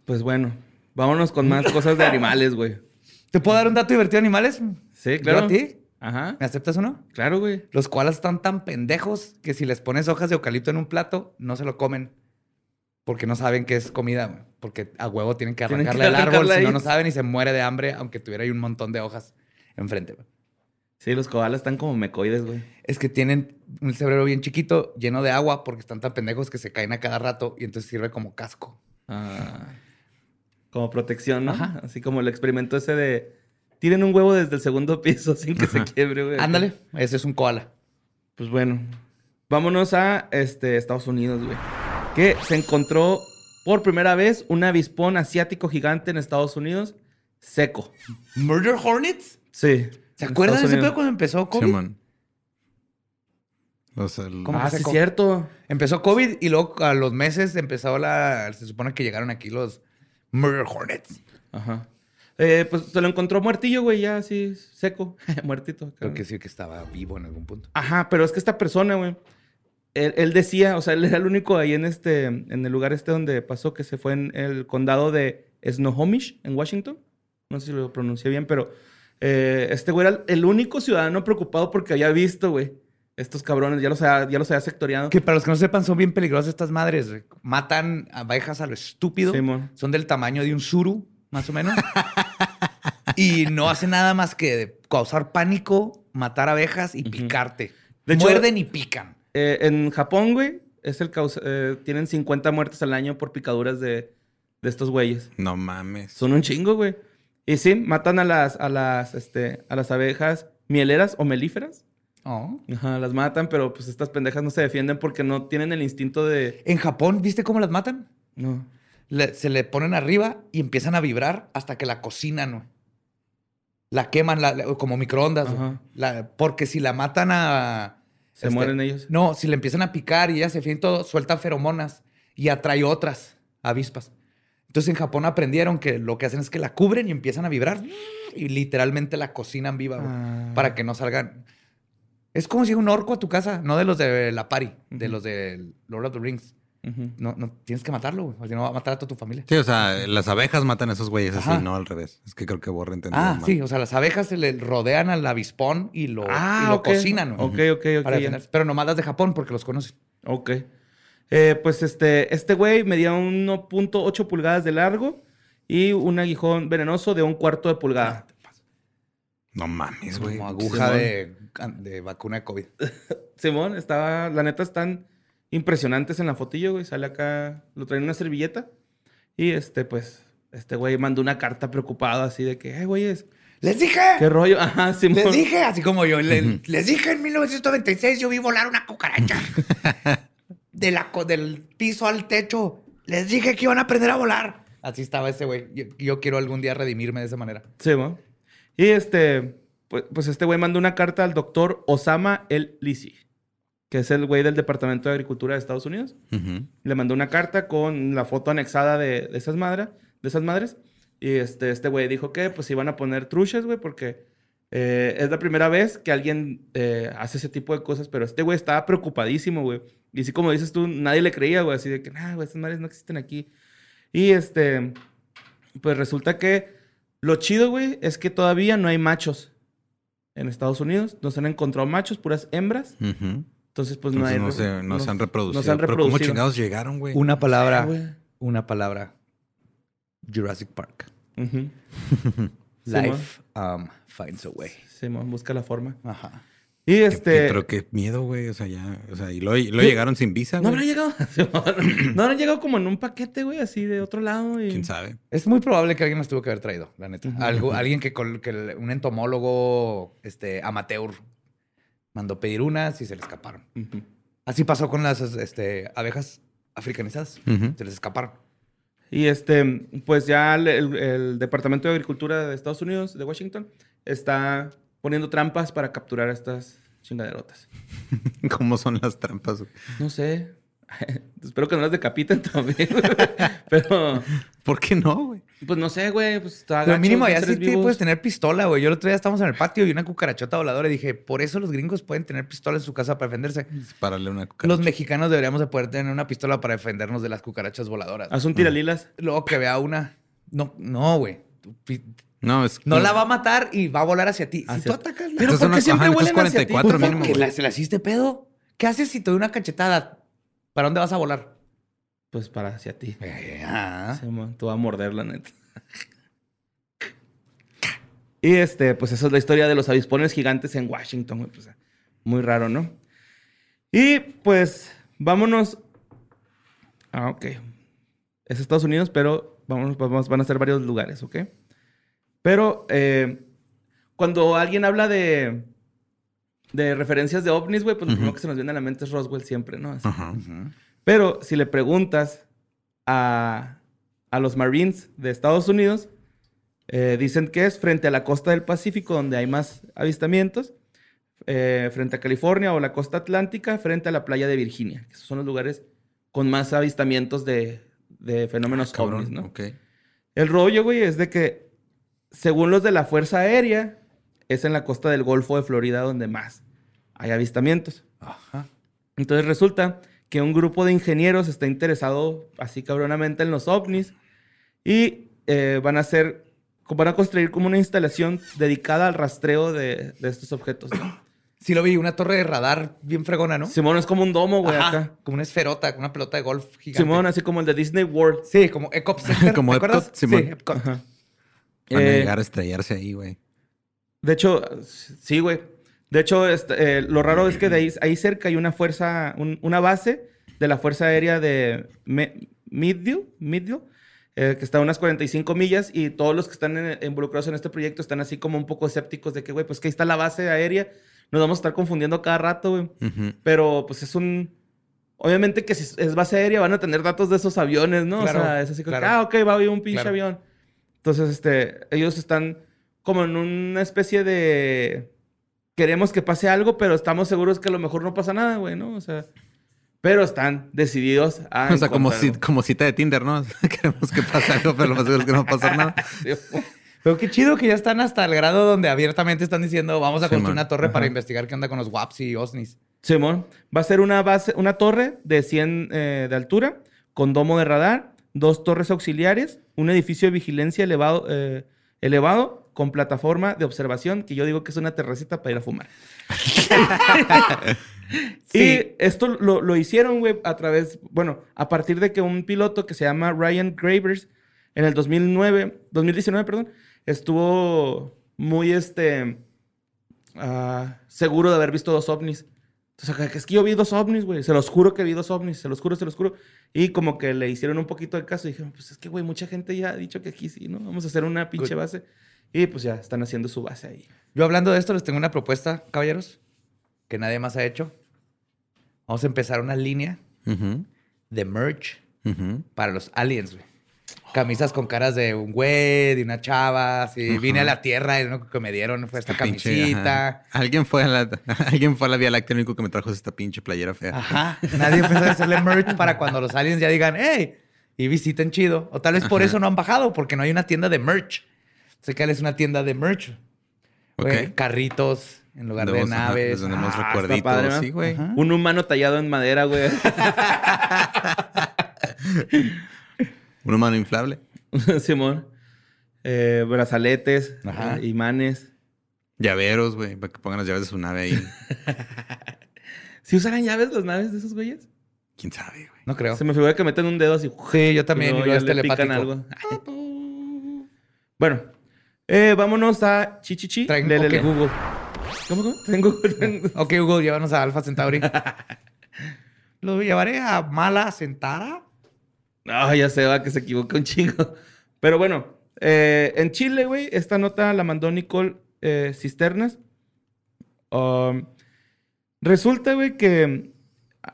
Pues bueno, vámonos con más cosas de animales, güey. ¿Te puedo dar un dato divertido de animales? Sí, ¿Yo claro. a ti? Ajá. ¿Me aceptas uno? Claro, güey. Los koalas están tan pendejos que si les pones hojas de eucalipto en un plato, no se lo comen. Porque no saben que es comida. güey. Porque a huevo tienen que Tienen que arrancarle el árbol, si no, no saben y se muere de hambre, aunque tuviera ahí un montón de hojas enfrente. güey. Sí, los koalas están como mecoides, güey. Es que tienen un cerebro bien chiquito, lleno de agua, porque están tan pendejos que se caen a cada rato y entonces sirve como casco. Ah, [LAUGHS] como protección, ¿no? Ajá. Así como el experimento ese de... Tiren un huevo desde el segundo piso sin que se quiebre, güey. Ándale, ese es un koala. Pues bueno, vámonos a este, Estados Unidos, güey. Que se encontró por primera vez un avispón asiático gigante en Estados Unidos, seco. ¿Murder Hornets? Sí. ¿Se acuerdan de ese pedo cuando empezó COVID? Simón. O sea, el- ¿Cómo? Ah, sí, seco. cierto. Empezó COVID y luego a los meses empezó la... Se supone que llegaron aquí los Murder Hornets. Ajá. Eh, pues se lo encontró muertillo, güey, ya así, seco, [LAUGHS] muertito. Creo que sí que estaba vivo en algún punto. Ajá, pero es que esta persona, güey, él, él decía, o sea, él era el único ahí en este, en el lugar este donde pasó, que se fue en el condado de Snohomish, en Washington. No sé si lo pronuncié bien, pero eh, este güey era el único ciudadano preocupado porque había visto, güey, estos cabrones, ya los había, ya los había sectoriado. Que para los que no sepan, son bien peligrosas estas madres. Matan abejas a lo estúpido. Son del tamaño de un suru, más o menos. y no hacen nada más que causar pánico, matar abejas y picarte. De hecho- Muerden y pican. Eh, en Japón, güey, es el causa- eh, tienen 50 muertes al año por picaduras de, de estos güeyes. No mames. Son un chingo, güey. Y sí, matan a las, a las, este, a las abejas mieleras o melíferas. Oh. Ajá, las matan, pero pues estas pendejas no se defienden porque no tienen el instinto de... En Japón, ¿viste cómo las matan? No. Le- se le ponen arriba y empiezan a vibrar hasta que la cocinan, güey. La queman la- la- como microondas. La- porque si la matan a... Se este, mueren ellos. No, si le empiezan a picar y ella se y todo, suelta feromonas y atrae otras avispas. Entonces en Japón aprendieron que lo que hacen es que la cubren y empiezan a vibrar y literalmente la cocinan viva güey, Ah. para que no salgan. Es como si un orco a tu casa, no de los de la pari, de los de Lord of the Rings. No, no tienes que matarlo, güey, porque no va a matar a toda tu familia. Sí, o sea, las abejas matan a esos güeyes así, no al revés. Es que creo que Borre entendió Ah, mal. sí, o sea, las abejas se le rodean al avispón y lo, Ah, y lo ok. cocinan. güey, Ok, ok, para. Pero nomás las de Japón porque los conocen. Ok. Eh, pues este, este güey medía 1.8 pulgadas de largo y un aguijón venenoso de un cuarto de pulgada. No mames, güey. Como aguja de, de vacuna de COVID. [LAUGHS] Simón, estaba, la neta, están impresionantes en la fotillo, güey. Sale acá, lo traen en una servilleta. Y este, pues, este güey mandó una carta preocupado así de que, ay, güeyes, ¡Les dije! ¿qué rollo? [LAUGHS] Ajá, Simón. Les dije, así como yo, le- les dije en 1996 yo vi volar una cucaracha [LAUGHS] de la, co- del piso al techo. Les dije que iban a aprender a volar. Así estaba ese güey. Yo, yo quiero algún día redimirme de esa manera. Simón. Y este, pues, pues este güey mandó una carta al doctor Osama El Lisi, que es el güey del Departamento de Agricultura de Estados Unidos. Le mandó una carta con la foto anexada de, de esas, madres, de esas madres. Y este, este güey dijo que pues iban a poner truchas, güey, porque eh, es la primera vez que alguien eh, hace ese tipo de cosas. Pero este güey estaba preocupadísimo, güey. Y así como dices tú, nadie le creía, güey. Así de que, nah, güey, estas madres no existen aquí. Y este, pues resulta que lo chido, güey, es que todavía no hay machos en Estados Unidos. No se han encontrado machos, puras hembras. Ujú. Entonces, pues no hay... no, se, no se han no reproducido. se han Pero ¿cómo chingados llegaron, güey? Una palabra, una palabra. Jurassic Park. [LAUGHS] Life um, finds a way. Simón, busca la forma. Ajá. Y Qué- este. Pero qué miedo, güey. O sea, ya. O sea, y lo, lo llegaron sin visa, No güey. habrán llegado. [LAUGHS] No habrán llegado como en un paquete, güey, así de otro lado. Y... ¿Quién sabe? Es muy probable que alguien los tuvo que haber traído, la neta. Algo, alguien que, que un entomólogo este, amateur mandó pedir unas y se le escaparon. Así pasó con las este, abejas africanizadas. Se les escaparon. Y este, pues ya el, el- Departamento de Agricultura de Estados Unidos, de Washington, está poniendo trampas para capturar a estas chingaderotas. [LAUGHS] ¿Cómo son las trampas? No sé. [LAUGHS] Espero que no las decapiten [LAUGHS] también. güey. Pero, ¿Por qué no, güey? pues no sé, güey. Pues está Pero mínimo ya sí te puedes tener pistola, güey. Yo el otro día estábamos en el patio y una cucarachota voladora y dije, por eso los gringos pueden tener pistola en su casa para defenderse. Dispararle una cucaracha. Los mexicanos deberíamos de poder tener una pistola para defendernos de las cucarachas voladoras. Haz un tiralilas. Luego que vea una. No, no, güey. No, es No la va a matar y va a volar hacia ti. Si Hacia- tú atacas la... Pero Estas ¿por son qué las- siempre vuelan hacia ti? 44 Pues, mínimo, ¿Que güey. la, ¿Se la hiciste pedo? ¿Qué haces si te doy una cachetada? ¿Para dónde vas a volar? Pues para hacia ti. Ah. Sí, man, tú vas a morder, la neta. Y este, pues esa es la historia de los avispones gigantes en Washington. pues, muy raro, ¿no? Y pues vámonos. Ah, ok. Es Estados Unidos, pero vámonos, vamos, van a ser varios lugares, ¿ok? Pero eh, cuando alguien habla de, de referencias de ovnis, güey, pues lo primero que se nos viene a la mente es Roswell siempre, ¿no? Así. Pero si le preguntas a, a los Marines de Estados Unidos, eh, dicen que es frente a la costa del Pacífico donde hay más avistamientos, eh, frente a California o la costa atlántica, frente a la playa de Virginia. que Esos son los lugares con más avistamientos de, de fenómenos Ah, ovnis, ¿no? ok. El rollo, güey, es de que, según los de la Fuerza Aérea, es en la costa del Golfo de Florida donde más hay avistamientos. Ajá. Entonces resulta que un grupo de ingenieros está interesado así cabronamente en los ovnis y eh, van a hacer, van a construir como una instalación dedicada al rastreo de, de estos objetos. ¿no? [CLEARS THROAT] Sí lo vi, una torre de radar bien fregona, ¿no? Simón es como un domo, güey, Ajá, acá. Como una esferota, una pelota de golf gigante. Simón, así como el de Disney World. Sí, como Center. [LAUGHS] Como ¿te Epcot? Simón. Sí, Epcot. Ajá. Van a Eh, llegar a estrellarse ahí, güey. De hecho, sí, güey. De hecho, este, eh, lo raro es que de ahí, ahí cerca hay una fuerza, un- una base de la Fuerza Aérea de Me- Midville, Midville, eh, que está a unas 45 millas y todos los que están en- involucrados en este proyecto están así como un poco escépticos de que, güey, pues que ahí está la base aérea, nos vamos a estar confundiendo cada rato, güey. Ujú. Pero pues es un... Obviamente que si es base aérea van a tener datos de esos aviones, ¿no? Claro, o sea, es así como, que, claro. ah, ok, va a haber un pinche Claro. avión. Entonces, este, ellos están como en una especie de... Queremos que pase algo, pero estamos seguros que a lo mejor no pasa nada, güey, ¿no? O sea, pero están decididos a... o sea, como, ci- como cita de Tinder, ¿no? [LAUGHS] Queremos que pase algo, pero lo más seguro es que no va a pasar nada. [LAUGHS] Pero qué chido que ya están hasta el grado donde abiertamente están diciendo vamos a Sí, construir man. una torre para Ajá. investigar qué onda con los WAPs y OSNIs. Simón, va a ser una base, una torre de 100 eh, de altura, con domo de radar, dos torres auxiliares, un edificio de vigilancia elevado, eh, elevado con plataforma de observación, que yo digo que es una terracita para ir a fumar. [LAUGHS] Y esto lo, lo hicieron, güey, a través, bueno, a partir de que un piloto que se llama Ryan Gravers, en el 2009, 2019, perdón, estuvo muy, este, ah, seguro de haber visto dos ovnis. Entonces, es que yo vi dos ovnis, güey. Se los juro que vi dos ovnis, se los juro, se los juro. Y como que le hicieron un poquito de caso y dijeron, pues es que, güey, mucha gente ya ha dicho que aquí sí, ¿no? Vamos a hacer una pinche Good. Y pues ya están haciendo su base ahí. Yo hablando de esto les tengo una propuesta, caballeros, que nadie más ha hecho. Vamos a empezar una línea Ujú, de merch ujú. para los aliens, güey. Camisas con caras de un güey, de una chava, así. Vine a la Tierra y lo único que me dieron fue esta Pinche, camisita. Alguien fue a la, [LAUGHS] alguien fue a la Vía Láctea, lo único que me trajo es esta pinche playera fea. Ajá. Nadie empezó a hacerle merch para cuando los aliens ya digan, hey, y visiten chido. O tal vez por eso no han bajado, porque no hay una tienda de merch. Sé que es una tienda de merch. Güey, carritos en lugar de naves. Ah, está recuerditos, padre, ¿no? sí, güey. Ajá. Un humano tallado en madera, güey. [LAUGHS] Una mano inflable. [LAUGHS] Simón. Eh, brazaletes, Ajá. eh, imanes. Llaveros, güey, para que pongan las llaves de su nave ahí. [LAUGHS] ¿Si usarán llaves las naves de esos güeyes? ¿Quién sabe, güey? No creo. Se me figura que meten un dedo así. Sí, yo también. y Y luego luego ya es le pican algo. Bueno, eh, vámonos a Chichichi. Traen- Lelele. ok, Google. ¿Cómo, cómo? Tengo... Ok, Google, llévanos a Alpha Centauri. [LAUGHS] Lo llevaré a Mala Centaura. Ah, ya se va que se equivoca un chingo. Pero bueno, eh, en Chile, güey, esta nota la mandó Nicole eh, Cisternas. Um, resulta, güey, que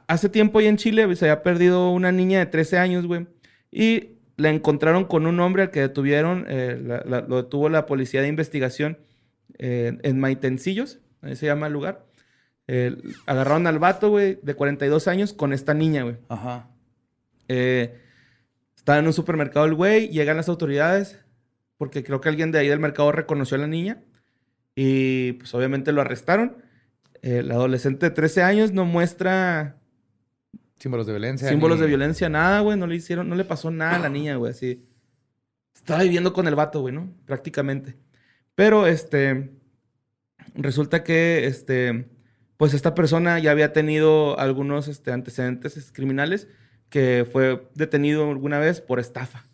hace tiempo ahí en Chile se había perdido una niña de 13 años, güey. Y la encontraron con un hombre al que detuvieron, eh, la- la- lo detuvo la policía de investigación eh, en Maitencillos, ahí se llama el lugar. Eh, agarraron al vato, güey, de 42 años con esta niña, güey. Ajá. Eh, estaba en un supermercado el güey, llegan las autoridades, porque creo que alguien de ahí del mercado reconoció a la niña y pues obviamente lo arrestaron. El adolescente de 13 años no muestra Símbolos de violencia. símbolos ni- de violencia, nada, güey, no le hicieron, no le pasó nada a la niña, güey, así. Estaba viviendo con el vato, güey, ¿no? Prácticamente. Pero, este, resulta que, este, pues esta persona ya había tenido algunos este, antecedentes criminales que fue detenido alguna vez por estafa.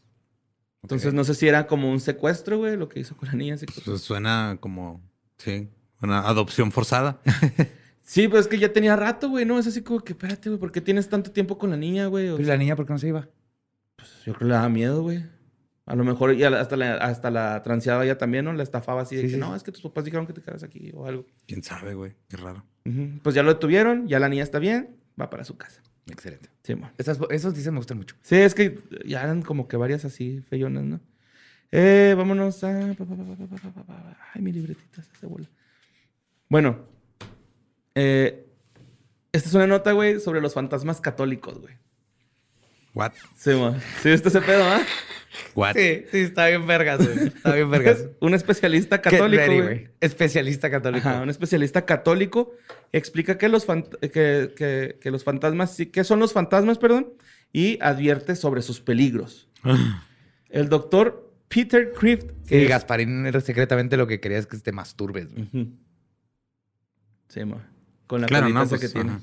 Entonces, no sé si era como un secuestro, güey, lo que hizo con la niña. Pues suena como, sí, una adopción forzada. [LAUGHS] Sí, pues es que ya tenía rato, güey, ¿no? Es así como que, espérate, güey, ¿por qué tienes tanto tiempo con la niña, güey? Pero ¿y la niña por qué no se iba? Yo creo que le daba miedo, güey. A lo mejor y hasta la, hasta la transeaba ella también, ¿no? La estafaba así de Sí, que sí, no, es que tus papás dijeron que te quedaras aquí o algo. Quién sabe, güey. Qué raro. Pues ya lo detuvieron, ya la niña está bien, va para su casa. Excelente. Sí, mo. Esas, esos dicen me gustan mucho. Sí, es que ya eran como que varias así feyonas, ¿no? Eh, vámonos a. Ay, mi libretita se hace bola. Bueno, eh, esta es una nota, güey, sobre los fantasmas católicos, güey. What? Sí, mo. Sí, este ese pedo, ¿ah? What? Sí, sí, está bien vergas, güey. Está bien vergas. [LAUGHS] Un especialista católico, ready, güey. Especialista católico. Ajá, un especialista católico explica que los, que, que- que los fantasmas, sí, que son los fantasmas, perdón, y advierte sobre sus peligros. [LAUGHS] El doctor Peter Crift. Sí, que es- Gasparín era secretamente lo que quería es que te masturbes. güey. Sí, ma. Con la Claro, no, pues, que tiene.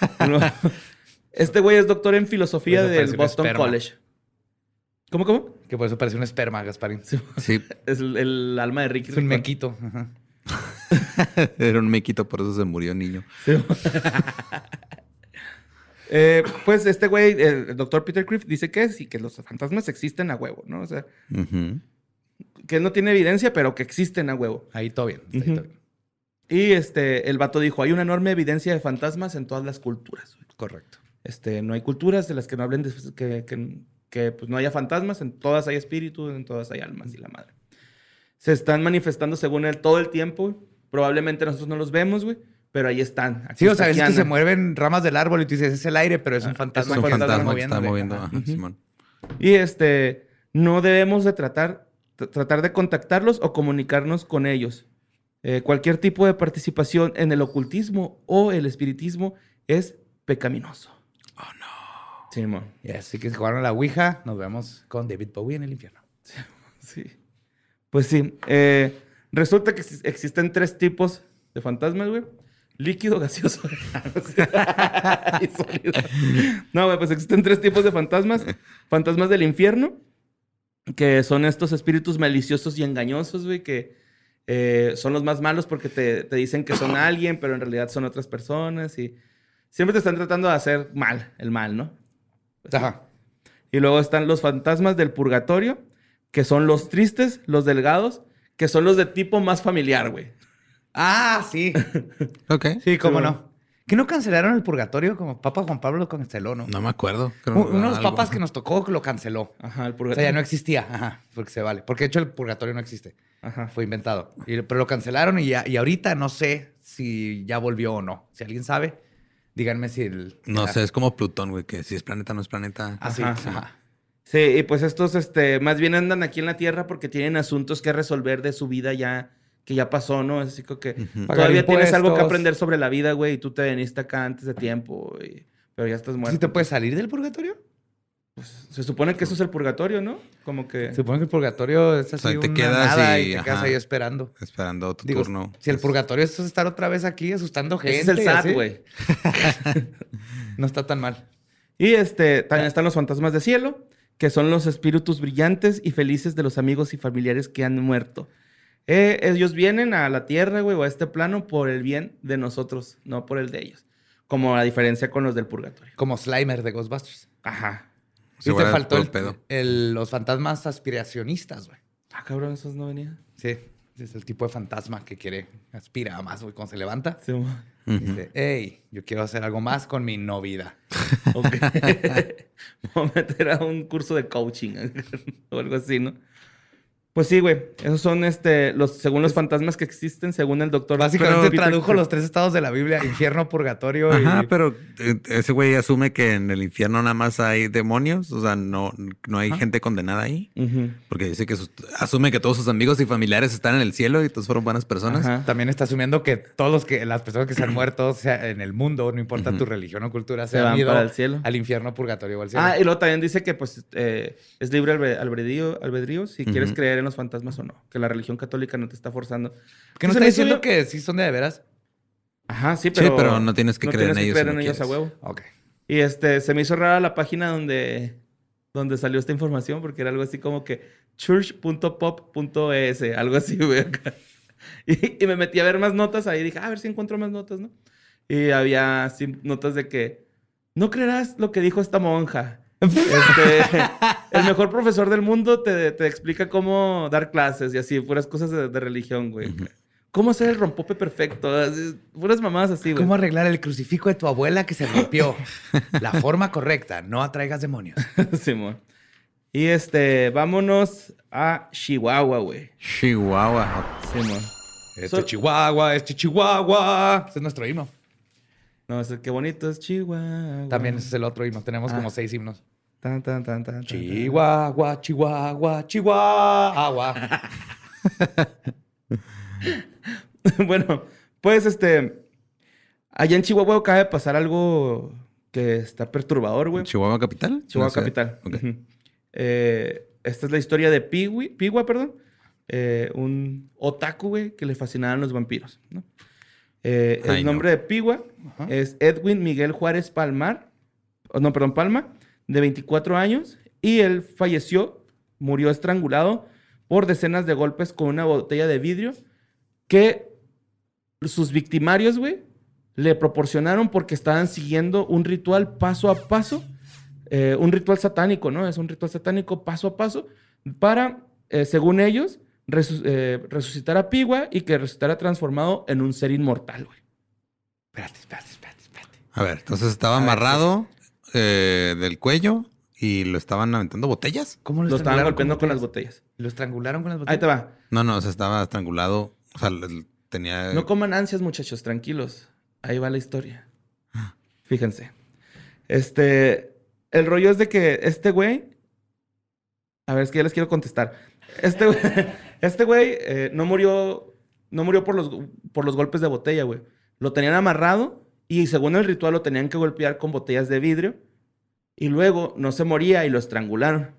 ajá. [LAUGHS] Este güey es doctor en filosofía Por eso del Boston esperma. College. ¿Cómo, cómo? Que por eso parece un esperma, Gasparín. Sí, [LAUGHS] Es el, el alma de Ricky Es un mequito. Ajá. [LAUGHS] era un mequito, por eso se murió niño. Eh, pues este güey, el, doctor Peter Crift, dice que sí, que los fantasmas existen a huevo, ¿no? O sea, que no tiene evidencia, pero que existen a huevo. Ahí todo bien. ahí todo bien. Y este, el vato dijo, hay una enorme evidencia de fantasmas en todas las culturas. güey. Correcto. Este, no hay culturas de las que no hablen de que, que, que, pues, no haya fantasmas, en todas hay espíritus, en todas hay almas y la madre. Se están manifestando según él todo el tiempo. güey. Probablemente nosotros no los vemos, güey, pero ahí están. Aquí Sí, o sea, es que se mueven ramas del árbol y tú dices, es el aire, pero es un fantasma. es un que está fantasma que está moviendo. Ajá. Simón. Y este, no debemos de tratar, tr- tratar de contactarlos o comunicarnos con ellos. Eh, cualquier tipo de participación en el ocultismo o el espiritismo es pecaminoso. Oh, no. Sí. Y así que si jugaron a la Ouija, nos vemos con David Bowie en el infierno. Sí. Pues sí. eh, resulta que exis- existen tres tipos de fantasmas, güey. Líquido, gaseoso [LAUGHS] y sólido. No, güey, pues existen tres tipos de fantasmas. Fantasmas del infierno, que son estos espíritus maliciosos y engañosos, güey, que eh, son los más malos porque te, te dicen que son [CLEARS THROAT] alguien, pero en realidad son otras personas y siempre te están tratando de hacer mal, el mal, ¿no? Ajá. Y luego están los fantasmas del purgatorio, que son los tristes, los delgados, que son los de tipo más familiar, güey. Ah, sí. [LAUGHS] Ok. Sí, cómo Sí, no. ¿Que no cancelaron el purgatorio como Papa Juan Pablo lo canceló, no? No me acuerdo. Creo- Uno de los algo. papas que nos tocó lo canceló. Ajá, el O purgatorio. sea, ya no existía. Ajá, porque se vale. Porque de hecho el purgatorio no existe. Ajá. Fue inventado. Y- pero lo cancelaron y, ya, y ahorita no sé si ya volvió o no. Si alguien sabe, díganme si el... No sé, es como Plutón, güey, que si es planeta no es planeta. Ah, sí. Ajá. Ajá. Sí, y pues estos, este, más bien andan aquí en la Tierra porque tienen asuntos que resolver de su vida ya, que ya pasó, ¿no? Así como que todavía tienes algo que aprender sobre la vida, güey, y tú te viniste acá antes de tiempo, y- pero ya estás muerto. ¿Sí te puedes salir del purgatorio? Se supone que eso es el purgatorio, ¿no? Como que... Se supone que el purgatorio es así sea, te una quedas nada y- y, te quedas ajá. ahí esperando. Esperando tu Digo, turno. si el Es- purgatorio es estar otra vez aquí asustando gente. Ese es el SAT, güey. [LAUGHS] No está tan mal. Y este, también están los fantasmas de cielo, que son los espíritus brillantes y felices de los amigos y familiares que han muerto. Eh, ellos vienen a la tierra, güey, o a este plano por el bien de nosotros, no por el de ellos. Como la diferencia con los del purgatorio. Como Slimer de Ghostbusters. Ajá. Sí, y te faltó el- pedo. el- los fantasmas aspiracionistas, güey. Ah, cabrón, esos no venían. Sí. Es el tipo de fantasma que quiere, aspira a más, güey, cuando se levanta. Sí, mo. Dice, hey, yo quiero hacer algo más con mi no vida. [LAUGHS] Ok. [LAUGHS] Voy a meter a un curso de coaching [LAUGHS] o algo así, ¿no? Pues sí, güey. Esos son, este, los, según los fantasmas que existen, según el doctor. Básicamente tradujo los tres estados de la Biblia, infierno, purgatorio Ajá, y... pero eh, ese güey asume que en el infierno nada más hay demonios, o sea, no, no hay gente condenada ahí. Ujú. Porque dice que sus- asume que todos sus amigos y familiares están en el cielo y todos fueron buenas personas. Ajá. También está asumiendo que todos los que las personas que se han muerto sea, en el mundo, no importa tu religión o cultura, se, Se han van ido para el cielo. al infierno, purgatorio o al cielo. Ah, y luego también dice que pues eh, es libre albe- albedrío, albedrío si quieres creer en los fantasmas o no. Que la religión católica no te está forzando. ¿Qué no está diciendo que sí son de, de veras? Ajá, sí, pero... pero no tienes que creer en tienes que ellos creer si no en ellos a quieres. huevo. Ok. Y este, se me hizo rara la página donde, donde salió esta información porque era algo así como que church.pop.es, algo así, [LAUGHS] güey. acá. Y, y me metí a ver más notas ahí. Dije, "Ah, a ver si encuentro más notas, ¿no? Y había así notas de que no creerás lo que dijo esta monja. Este, el mejor profesor del mundo te, te explica cómo dar clases y así, puras cosas de, de religión, güey. ¿Cómo hacer el rompope perfecto? Así, puras mamadas así, güey. ¿Cómo arreglar el crucifijo de tu abuela que se rompió? [LAUGHS] La forma correcta, no atraigas demonios. [LAUGHS] Simón. Y este, vámonos a Chihuahua, güey. Chihuahua. Simón. Este So- Chihuahua, este Chihuahua. Ese es nuestro himno. No, es qué bonito es Chihuahua. También ese es el otro himno. Tenemos Ah. como seis himnos. Tan, tan, tan, tan, tan, Chihuahua, Chihuahua, Chihuahua. [LAUGHS] bueno, pues este. Allá en Chihuahua acaba de pasar algo que está perturbador, güey. ¿Chihuahua capital? Chihuahua No sé. capital. Ok. Ujú. Eh, esta es la historia de Piwi, Piwa, perdón. Eh, un otaku, güey, que le fascinaban los vampiros, ¿no? Eh, el nombre de Piwa es Edwin Miguel Juárez Palmar. oh, no, perdón, Palma, de 24 años. Y él falleció, murió estrangulado por decenas de golpes con una botella de vidrio que sus victimarios, güey, le proporcionaron porque estaban siguiendo un ritual paso a paso, eh, un ritual satánico, ¿no? Es un ritual satánico paso a paso para, eh, según ellos, resu- eh, resucitar a Pigua y que resucitara transformado en un ser inmortal, güey. Espérate, espérate, espérate, espérate. A ver, entonces estaba A ver, amarrado eh, del cuello y lo estaban aventando botellas. ¿Cómo Lo estaban estrangularon golpeando con las botellas? ¿Lo estrangularon con las Ahí botellas? te va. No, no, o sea, estaba estrangulado. O sea, tenía. No coman ansias, muchachos, tranquilos. Ahí va la historia. Fíjense. Este, el rollo es de que este güey, a ver, es que ya les quiero contestar. Este güey, este güey eh, no murió, no murió por los, por los golpes de botella, güey. Lo tenían amarrado y según el ritual lo tenían que golpear con botellas de vidrio y luego no se moría y lo estrangularon.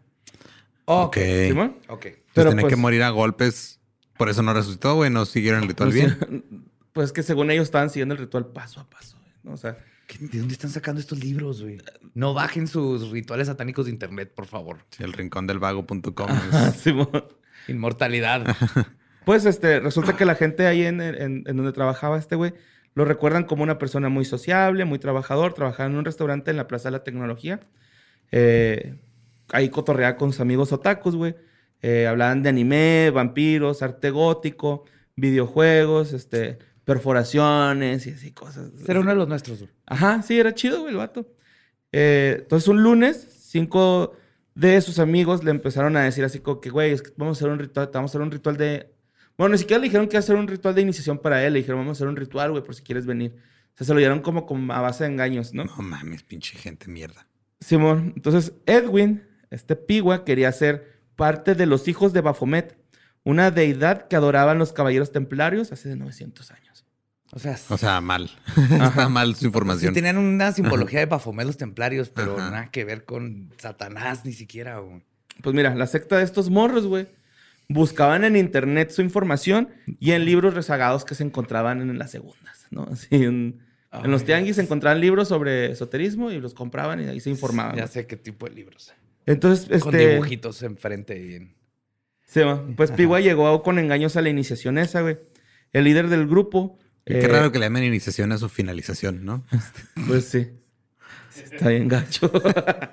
Ok. ¿Simón? Ok. Pero Pero tenía pues- que morir a golpes. Por eso no resucitó, güey. No siguieron el ritual No bien. [LAUGHS] Pues que según ellos estaban siguiendo el ritual paso a paso. güey, ¿no? O sea, ¿Qué- ¿De dónde están sacando estos libros, güey? No bajen sus rituales satánicos de internet, por favor. Sí, el rincón del vago.com. ah, [LAUGHS] Simón. Inmortalidad. [LAUGHS] Pues este, resulta que la gente ahí en, en- en donde trabajaba este güey, lo recuerdan como una persona muy sociable, muy trabajador, trabajaba en un restaurante en la Plaza de la Tecnología. Eh, ahí cotorreaba con sus amigos otakus, güey. Eh, hablaban de anime, vampiros, arte gótico, videojuegos, este, perforaciones y así cosas. Era uno de los nuestros, güey. Ajá, sí, era chido, güey, el vato. Eh, entonces, un lunes, cinco de sus amigos le empezaron a decir así como que, güey, es que vamos a hacer un ritual, vamos a hacer un ritual de... Bueno, ni siquiera le dijeron que iba a hacer un ritual de iniciación para él, le dijeron, vamos a hacer un ritual, güey, por si quieres venir. O sea, se lo dieron como, como a base de engaños, ¿no? No mames, pinche gente mierda. Simón, entonces Edwin, este pigua, quería ser parte de los hijos de Baphomet, una deidad que adoraban los caballeros templarios hace de 900 años. O sea, O sea, mal. [LAUGHS] Está mal su sí información. tenían una simbología de Baphomet los templarios, pero Ajá. nada que ver con Satanás ni siquiera, güey. Pues mira, la secta de estos morros, güey, buscaban en internet su información y en libros rezagados que se encontraban en las segundas, ¿no? [LAUGHS] Así, en, en los tianguis se encontraban libros sobre esoterismo y los compraban y ahí se informaban. Ya sé qué tipo de libros. Entonces, Con este... dibujitos enfrente. Y... Sí, va. pues Pigua llegó con engaños a la iniciación esa, güey. El líder del grupo... Y Qué eh, raro que le llamen iniciación a su finalización, ¿no? [LAUGHS] Pues sí. Está bien gacho.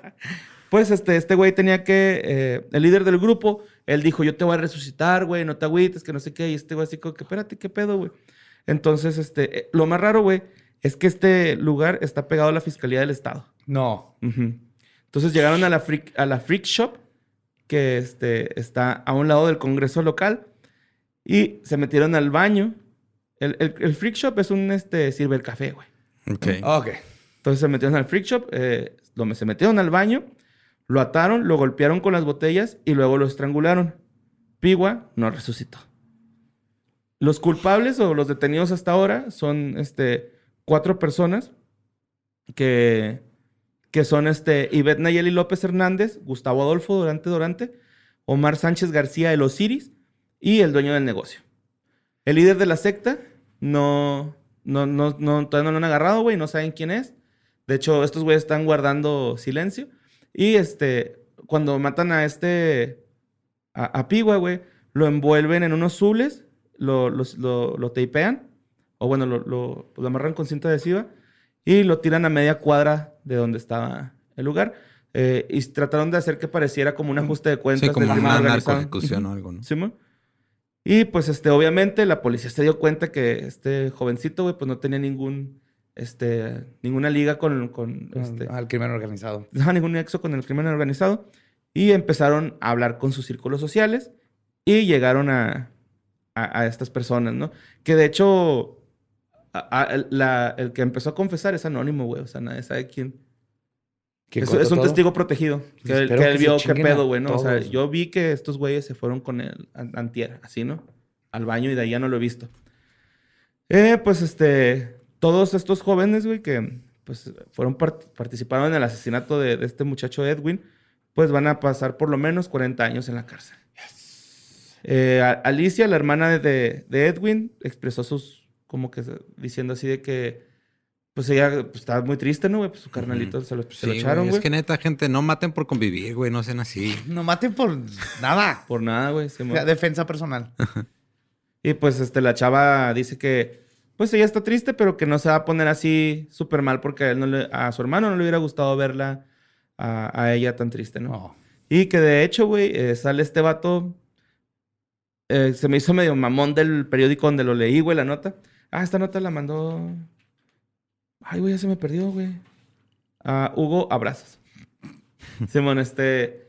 [LAUGHS] pues este, este güey tenía que. eh, el líder del grupo, él dijo: Yo te voy a resucitar, güey, no te agüites, que no sé qué. Y este güey, así como que, espérate, ¿qué pedo, güey? Entonces, este, eh, lo más raro, güey, es que este lugar está pegado a la fiscalía del estado. No. Entonces llegaron a la freak, a la freak shop, que este, está a un lado del congreso local, y se metieron al baño. El, el- el freak shop es un este, café, güey. Ok. Ok. Entonces se metieron al freak shop, eh, lo- se metieron al baño, lo ataron, lo golpearon con las botellas y luego lo estrangularon. Pigua no resucitó. Los culpables o los detenidos hasta ahora son este, cuatro personas que, que son este, Ivette Nayeli López Hernández, Gustavo Adolfo Durante Durante, Omar Sánchez García de los Osiris y el dueño del negocio. El líder de la secta no, no, no, no todavía no lo han agarrado, güey, no saben quién es. De hecho, estos güeyes están guardando silencio. Y este, cuando matan a este, a, a Pigua, güey, lo envuelven en unos zules, lo, los- lo, lo tapean, o bueno, lo, lo, pues, lo amarran con cinta adhesiva y lo tiran a media cuadra de donde estaba el lugar. Eh, y trataron de hacer que pareciera como un ajuste de cuentas Sí, como una narcoejecución o algo, ¿no? Simón. Y pues, este, obviamente, la policía se dio cuenta que este jovencito, güey, pues no tenía ningún, este, ninguna liga con, con, este, Al crimen organizado. no, ningún nexo con el crimen organizado. Y empezaron a hablar con sus círculos sociales y llegaron a, a, a estas personas, ¿no? Que de hecho, a- la- el que empezó a confesar es anónimo, güey. O sea, nadie sabe quién. ¿Quién Es, un todo? testigo protegido. Que, él- que vio qué pedo, güey, ¿no? O sea, yo vi que estos güeyes se fueron con el an- antier, así, ¿no? Al baño y de ahí ya no lo he visto. Eh, pues, este... Todos estos jóvenes, güey, que pues fueron part- participaron en el asesinato de, de este muchacho Edwin, pues van a pasar por lo menos 40 años en la cárcel. Eh, a- Alicia, la hermana de- de, Edwin, expresó sus, como que diciendo así de que, pues ella pues, estaba muy triste, ¿no, güey? Pues su carnalito se lo, se Sí, lo güey, echaron, Es güey. que neta, gente, no maten por convivir, güey. No sean así. [LAUGHS] No maten por nada. Por nada, güey. O sea, defensa personal. Y pues este, la chava dice que, pues ella está triste, pero que no se va a poner así súper mal porque a, él no le- a su hermano no le hubiera gustado verla a, a ella tan triste, ¿no? No. Y que de hecho, güey, eh, sale este vato. eh, se me hizo medio mamón del periódico donde lo leí, güey, la nota. Ah, esta nota la mandó. Ay, güey, ya se me perdió, güey. A Hugo Abrazos. [LAUGHS] Simón, este.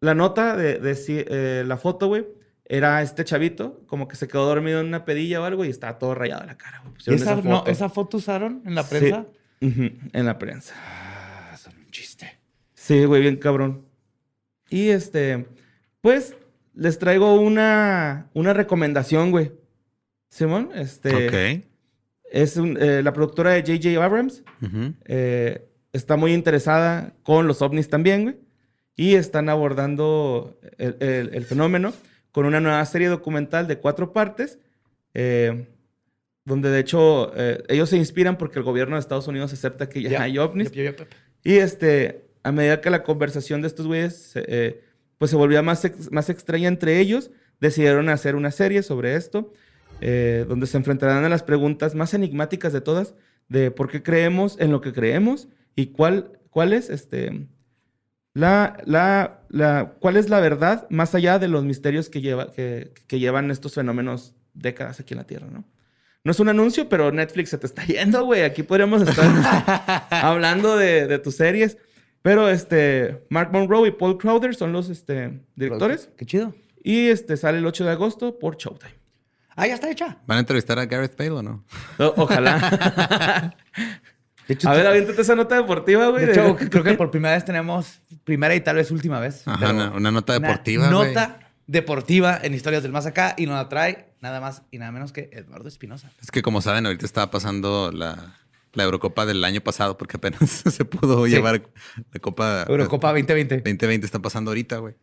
La nota de, eh, la foto, güey, era este chavito, como que se quedó dormido en una pedilla o algo y estaba todo rayado en la cara, güey. ¿Esa, esa no, foto. ¿Esa foto usaron en la Sí. prensa? En la prensa. Ah, son un chiste. Sí, güey, bien cabrón. Y este, pues les traigo una, una recomendación, güey. Simón, este, Ok. Es un- eh, la productora de J.J. Abrams. Eh, está muy interesada con los ovnis también, güey. Y están abordando el, el- el fenómeno con una nueva serie documental de cuatro partes, eh, donde de hecho ellos se inspiran porque el gobierno de Estados Unidos acepta que ya, hay ovnis. Y este, a medida que la conversación de estos güeyes se- pues se volvía más, ex- más extraña entre ellos, decidieron hacer una serie sobre esto, eh, donde se enfrentarán a las preguntas más enigmáticas de todas, de por qué creemos en lo que creemos y cuál, cuál es este, la, la, la, cuál es la verdad más allá de los misterios que, lleva, que, que llevan estos fenómenos décadas aquí en la Tierra, ¿no? No es un anuncio, pero Netflix se te está yendo, güey. Aquí podríamos estar [LAUGHS] hablando de, de tus series. Pero este, Mark Monroe y Paul Crowder son los este, directores. Qué chido. Y este, sale el 8 de agosto por Showtime. Ah, ya está hecha. ¿Van a entrevistar a Gareth Bale o no? Ojalá. [LAUGHS] De hecho, a ver, aviéntate esa nota deportiva, güey. de hecho, creo que por primera vez tenemos, primera y tal vez última vez. Ajá, una, una nota una deportiva, güey. Nota deportiva en Historias del Más Acá y nos la trae nada más y nada menos que Eduardo Espinosa. Es que como saben, ahorita estaba pasando la, la Eurocopa del año pasado porque apenas [LAUGHS] se pudo Sí. llevar la Copa Eurocopa 2020. 2020 está pasando ahorita, güey.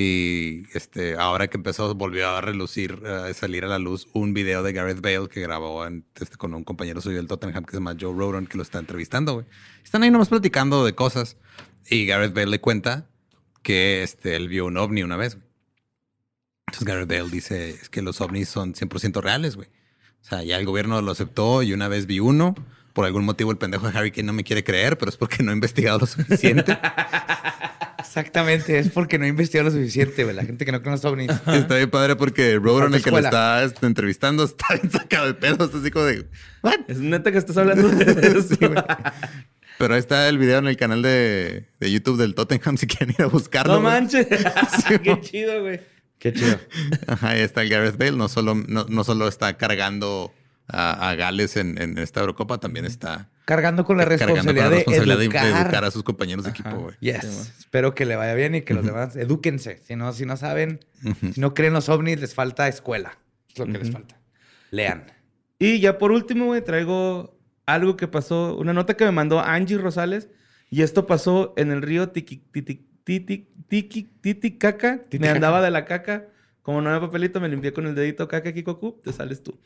Y este, ahora que empezó, volvió a relucir, a salir a la luz un video de Gareth Bale que grabó en- este, con un compañero suyo del Tottenham que se llama Joe Rodon, que lo está entrevistando, güey. Están ahí nomás platicando de cosas. Y Gareth Bale le cuenta que este, él vio un ovni una vez. güey. Entonces Gareth Bale dice es que los ovnis son 100% reales, güey. O sea, ya el gobierno lo aceptó y una vez vi uno. Por algún motivo el pendejo de Harry Kane no me quiere creer, pero es porque no he investigado lo suficiente. [LAUGHS] Exactamente, es porque no he investigado lo suficiente, güey. La gente que no conoce ovnis. está bien padre porque Rowan, el que lo está entrevistando, está bien sacado de pedo. Está así como de... ¿What? Es neta que estás hablando de [LAUGHS] eso. Sí, güey. Pero ahí está el video en el canal de, de YouTube del Tottenham [LAUGHS] si quieren ir a buscarlo. no manches. [LAUGHS] Qué chido, güey. Qué chido. Ajá, ahí está el Gareth Bale. No solo, no, no solo está cargando a, a Gales en, en esta Eurocopa, también está Cargando con la cargando con responsabilidad, la responsabilidad de, de, de educar. educar a sus compañeros de equipo, güey. Yes. Espero que le vaya bien y que los demás edúquense. Si no, si no saben, si no creen los ovnis, les falta escuela. Es lo que les falta. Lean. Y ya por último, güey, traigo algo que pasó, una nota que me mandó Angie Rosales. Y esto pasó en el río Tiki- Titi- Titi- Tiki- Titicaca. Me andaba de la caca. Como no había papelito, me limpié con el dedito caca, Kikoku. Te sales tú.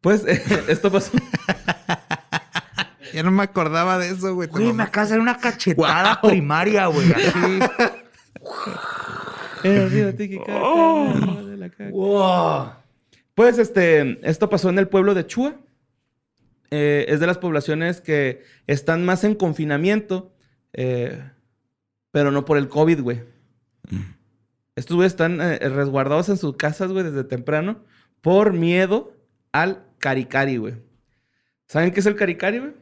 Pues [LAUGHS] esto pasó. Ya no me acordaba de eso, güey. Güey, me acabas de dar una cachetada primaria, güey. Así. [LAUGHS] Wow. Pues este, esto pasó en el pueblo de Chua. Eh, es de las poblaciones que están más en confinamiento, eh, pero no por el COVID, güey. Estos güeyes están eh, resguardados en sus casas, güey, desde temprano, por miedo al caricari, güey. ¿Saben qué es el caricari, güey?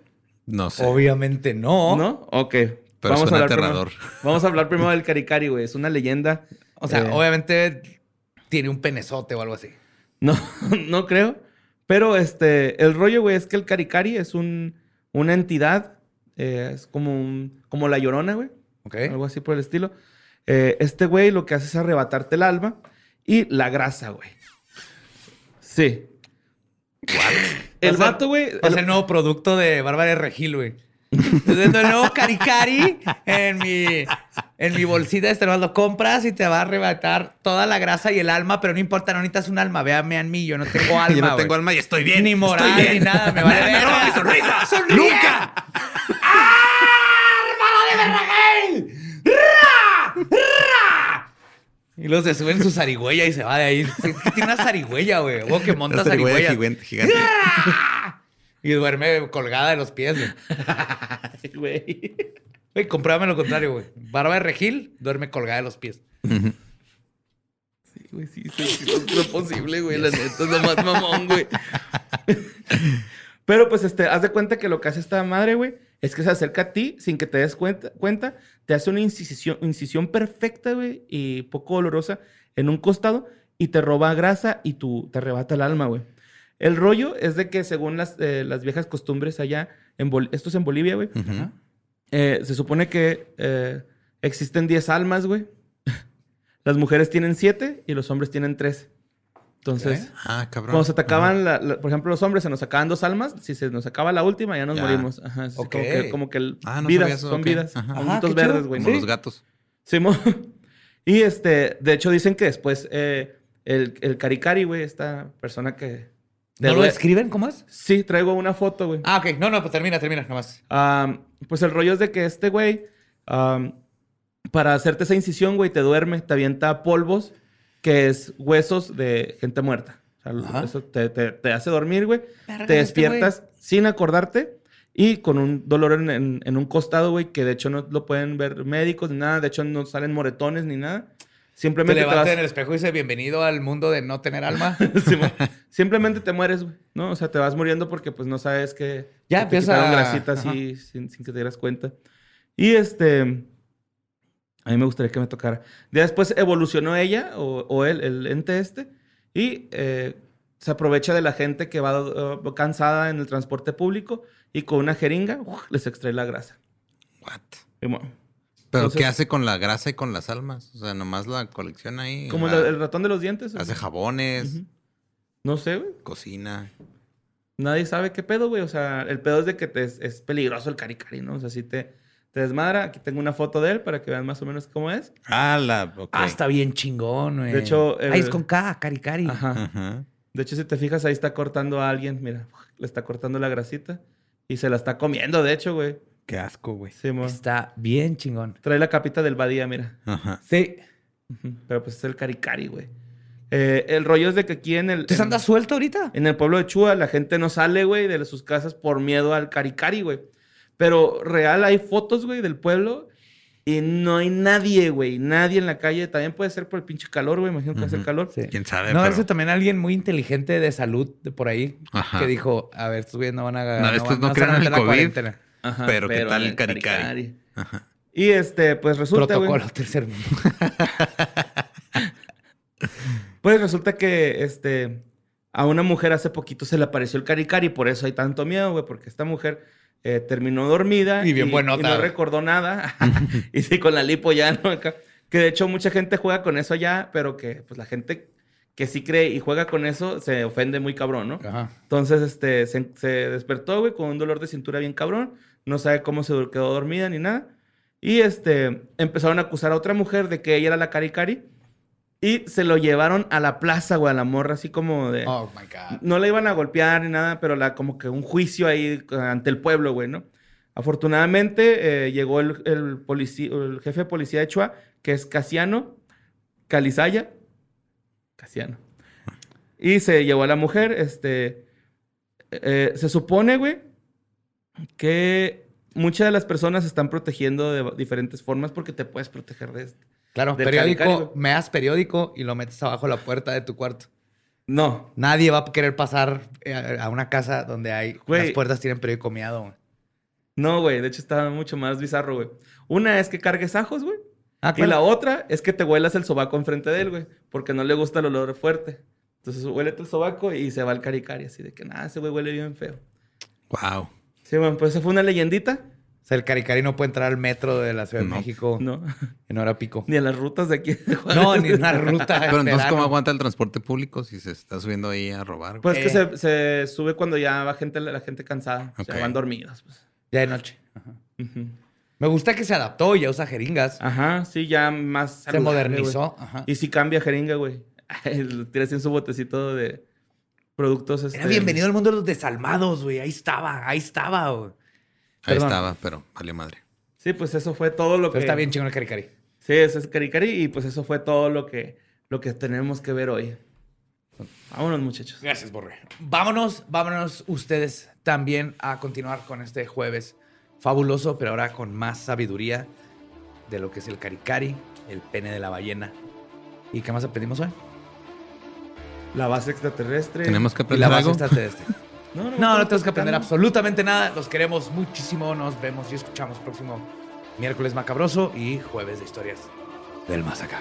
No sé. Obviamente no. ¿No? Ok. Pero suena hablar aterrador. Primero, [LAUGHS] vamos a hablar primero del caricari, güey. Es una leyenda. O sea, eh, obviamente tiene un penezote o algo así. No, [LAUGHS] no creo. Pero este, el rollo, güey, es que el Caricari es un, una entidad. eh, es como un, como la llorona, güey. ¿Ok? Algo así por el estilo. Eh, este güey lo que hace es arrebatarte el alma y la grasa, güey. Sí. [LAUGHS] El ser- vato, güey. A el- nuevo producto de Bárbara de Regil, güey. Estoy viendo el nuevo Caricari en mi, en mi bolsita. Este lo compras y te va a arrebatar toda la grasa y el alma, pero no importa, no necesitas un alma. Véame a mí, yo no tengo [LAUGHS] alma. Yo no tengo alma y estoy bien. Ni moral, bien. ni nada. Me vale [LAUGHS] Nada me verga. roba mi sonrisa. ¡Sonríe! ¡Nunca! Y luego se sube en su zarigüeya y se va de ahí. Tiene una zarigüeya, güey. O que monta zarigüeya gigante. gigante. [LAUGHS] Y duerme colgada de los pies, güey. [LAUGHS] Güey. Compruébame lo contrario, güey. Barba de Regil duerme colgada de los pies. Sí, güey, sí, sí, sí, es lo posible, güey. La neta es lo más mamón, güey. [LAUGHS] Pero pues, este, haz de cuenta que lo que hace esta madre, güey, es que se acerca a ti sin que te des cuenta, cuenta te hace una incisión, incisión perfecta, güey, y poco dolorosa en un costado y te roba grasa y tú te arrebata el alma, güey. El rollo es de que según las, eh, las viejas costumbres allá, en Bol- esto es en Bolivia, güey, eh, se supone que eh, existen 10 almas, güey. [LAUGHS] Las mujeres tienen 7 y los hombres tienen 3. Entonces, Ah, cabrón. cuando se te acaban, la- la- por ejemplo, los hombres se nos acaban dos almas. Si se nos acaba la última, ya nos Ya. morimos. Ajá, Ok. como que, como que el- Ah, no vidas, eso, son ok. vidas. Ajá. Qué verdes, güey. Como Sí. los gatos. Simón. [LAUGHS] y este, de hecho, dicen que después eh, el, el Caricari, güey, esta persona que. ¿No lo describen? ¿Cómo es? Sí, traigo una foto, güey. Ah, ok. No, no, pues termina, termina, nomás. Pues el rollo es de que este güey, para hacerte esa incisión, güey, te duerme, te avienta polvos, que es huesos de gente muerta. O sea, Ajá. eso te, te- te hace dormir, güey. Te este despiertas sin acordarte y con un dolor en, en- en un costado, güey, que de hecho no lo pueden ver médicos ni nada. De hecho, no salen moretones ni nada. Te Simplemente te, levantas vas- en el espejo y dice bienvenido al mundo de no tener alma. [LAUGHS] Simplemente te mueres, güey. ¿No? O sea, te vas muriendo porque pues no sabes que... Ya que te empieza- quitaron grasita así sin, sin que te dieras cuenta. Y este... A mí me gustaría que me tocara. Ya después evolucionó ella o, o él, el ente este. Y eh, se aprovecha de la gente que va eh, cansada en el transporte público y con una jeringa les extrae la grasa. What? Y bueno, ¿Pero Entonces- qué hace con la grasa y con las almas? O sea, nomás la colecciona ahí. como la- el, ratón de los dientes. Hace jabones. No sé, güey. cocina. Nadie sabe qué pedo, güey. O sea, el pedo es de que te es, es peligroso el caricari, ¿no? O sea, si te, te desmadra. Aquí tengo una foto de él para que vean más o menos cómo es. Ah, la... ok. Ah, está bien chingón, güey. De hecho, el- Ahí es con K, cari, cari. Ajá. Ajá. De hecho, si te fijas, ahí está cortando a alguien. Mira, le está cortando la grasita. Y se la está comiendo, de hecho, güey. Qué asco, güey. Sí, mo. Está bien chingón. Trae la capita del Badía, mira. Ajá. Sí. Pero pues es el caricari, güey. Eh, el rollo es de que aquí en el... ¿Entonces en- andas suelto ahorita? En el pueblo de Chua la gente no sale, güey, de sus casas por miedo al caricari, güey. Pero real hay fotos, güey, del pueblo y no hay nadie, güey. Nadie en la calle. También puede ser por el pinche calor, güey. Imagino que hace Ujú. calor. Sí. ¿Quién sabe? No, pero- ese también alguien muy inteligente de salud de por ahí Ajá. que dijo, a ver, estos güeyes no van a No, estos van- no creen van a en el COVID. cuarentena. Ajá, Pero, ¿qué tal el el caricari? Ajá. Y este, pues resulta, güey. Protocolo [LAUGHS] tercer mundo. Pues resulta que este a una mujer hace poquito se le apareció el caricari, por eso hay tanto miedo, güey, porque esta mujer eh, terminó dormida Y bien buenota, y no recordó nada. [LAUGHS] [LAUGHS] y sí, con la lipo ya, ¿no? Que de hecho mucha gente juega con eso ya, pero que pues la gente que sí cree y juega con eso se ofende muy cabrón, ¿no? Ajá. Entonces, este, se, se despertó, güey, con un dolor de cintura bien cabrón. No sabe cómo se quedó dormida ni nada. Y, este, empezaron a acusar a otra mujer de que ella era la caricari. Y se lo llevaron a la plaza, güey, a la morra, así como de... Oh my God. No la iban a golpear ni nada, pero la, como que un juicio ahí eh, ante el pueblo, güey, ¿no? Afortunadamente eh, llegó el, el, el jefe de policía de Chua, que es Casiano Calizaya. Casiano. Y se llevó a la mujer, este... eh, se supone, güey, que muchas de las personas se están protegiendo de diferentes formas porque te puedes proteger de esto. Claro, Del periódico, caricari, güey. me das periódico y lo metes abajo de la puerta de tu cuarto. No, Nadie va a querer pasar eh, a una casa donde hay Güey. las puertas tienen periódico miado. güey. no, güey. De hecho, está mucho más bizarro, güey. Una es que cargues ajos, güey. Ah, Y la otra es que te huelas el sobaco enfrente de él, güey. Porque no le gusta el olor fuerte. Entonces, huélete el sobaco y se va al caricari. Así de que, nada, ese güey huele bien feo. Wow. Sí, bueno, pues esa fue una leyendita. O sea, el caricari no puede entrar al metro de la Ciudad de No. México No, en hora pico. ni a las rutas de aquí. de Juárez. No, ni una ruta. Pero entonces. ¿cómo aguanta el transporte público si se está subiendo ahí a robar? güey? Pues que Eh. se, se sube cuando ya va gente, la gente cansada. O sea, van dormidos. Pues. Ya de noche. Ajá. Me gusta que se adaptó y ya usa jeringas. Ajá, sí, ya más. se modernizó. Ajá. Y si cambia jeringa, güey. [LAUGHS] Tira así en su botecito de productos. Era este, bienvenido al mundo de los desalmados, güey. Ahí estaba, ahí estaba, güey. Ahí perdón. estaba, pero vale madre. Sí, pues eso fue todo lo Pero que. está bien chingón el caricari. Sí, ese es Caricari y pues eso fue todo lo que, lo que tenemos que ver hoy. Vámonos, muchachos. Gracias, Borre. Vámonos, vámonos ustedes también a continuar con este jueves fabuloso, pero ahora con más sabiduría de lo que es el caricari, el pene de la ballena. ¿Y qué más aprendimos hoy? La base extraterrestre. Tenemos que Y la aprender base algo. extraterrestre. [LAUGHS] No, No, no tenemos que aprender absolutamente nada. Los queremos muchísimo. Nos vemos y escuchamos próximo miércoles macabroso y jueves de historias del más acá.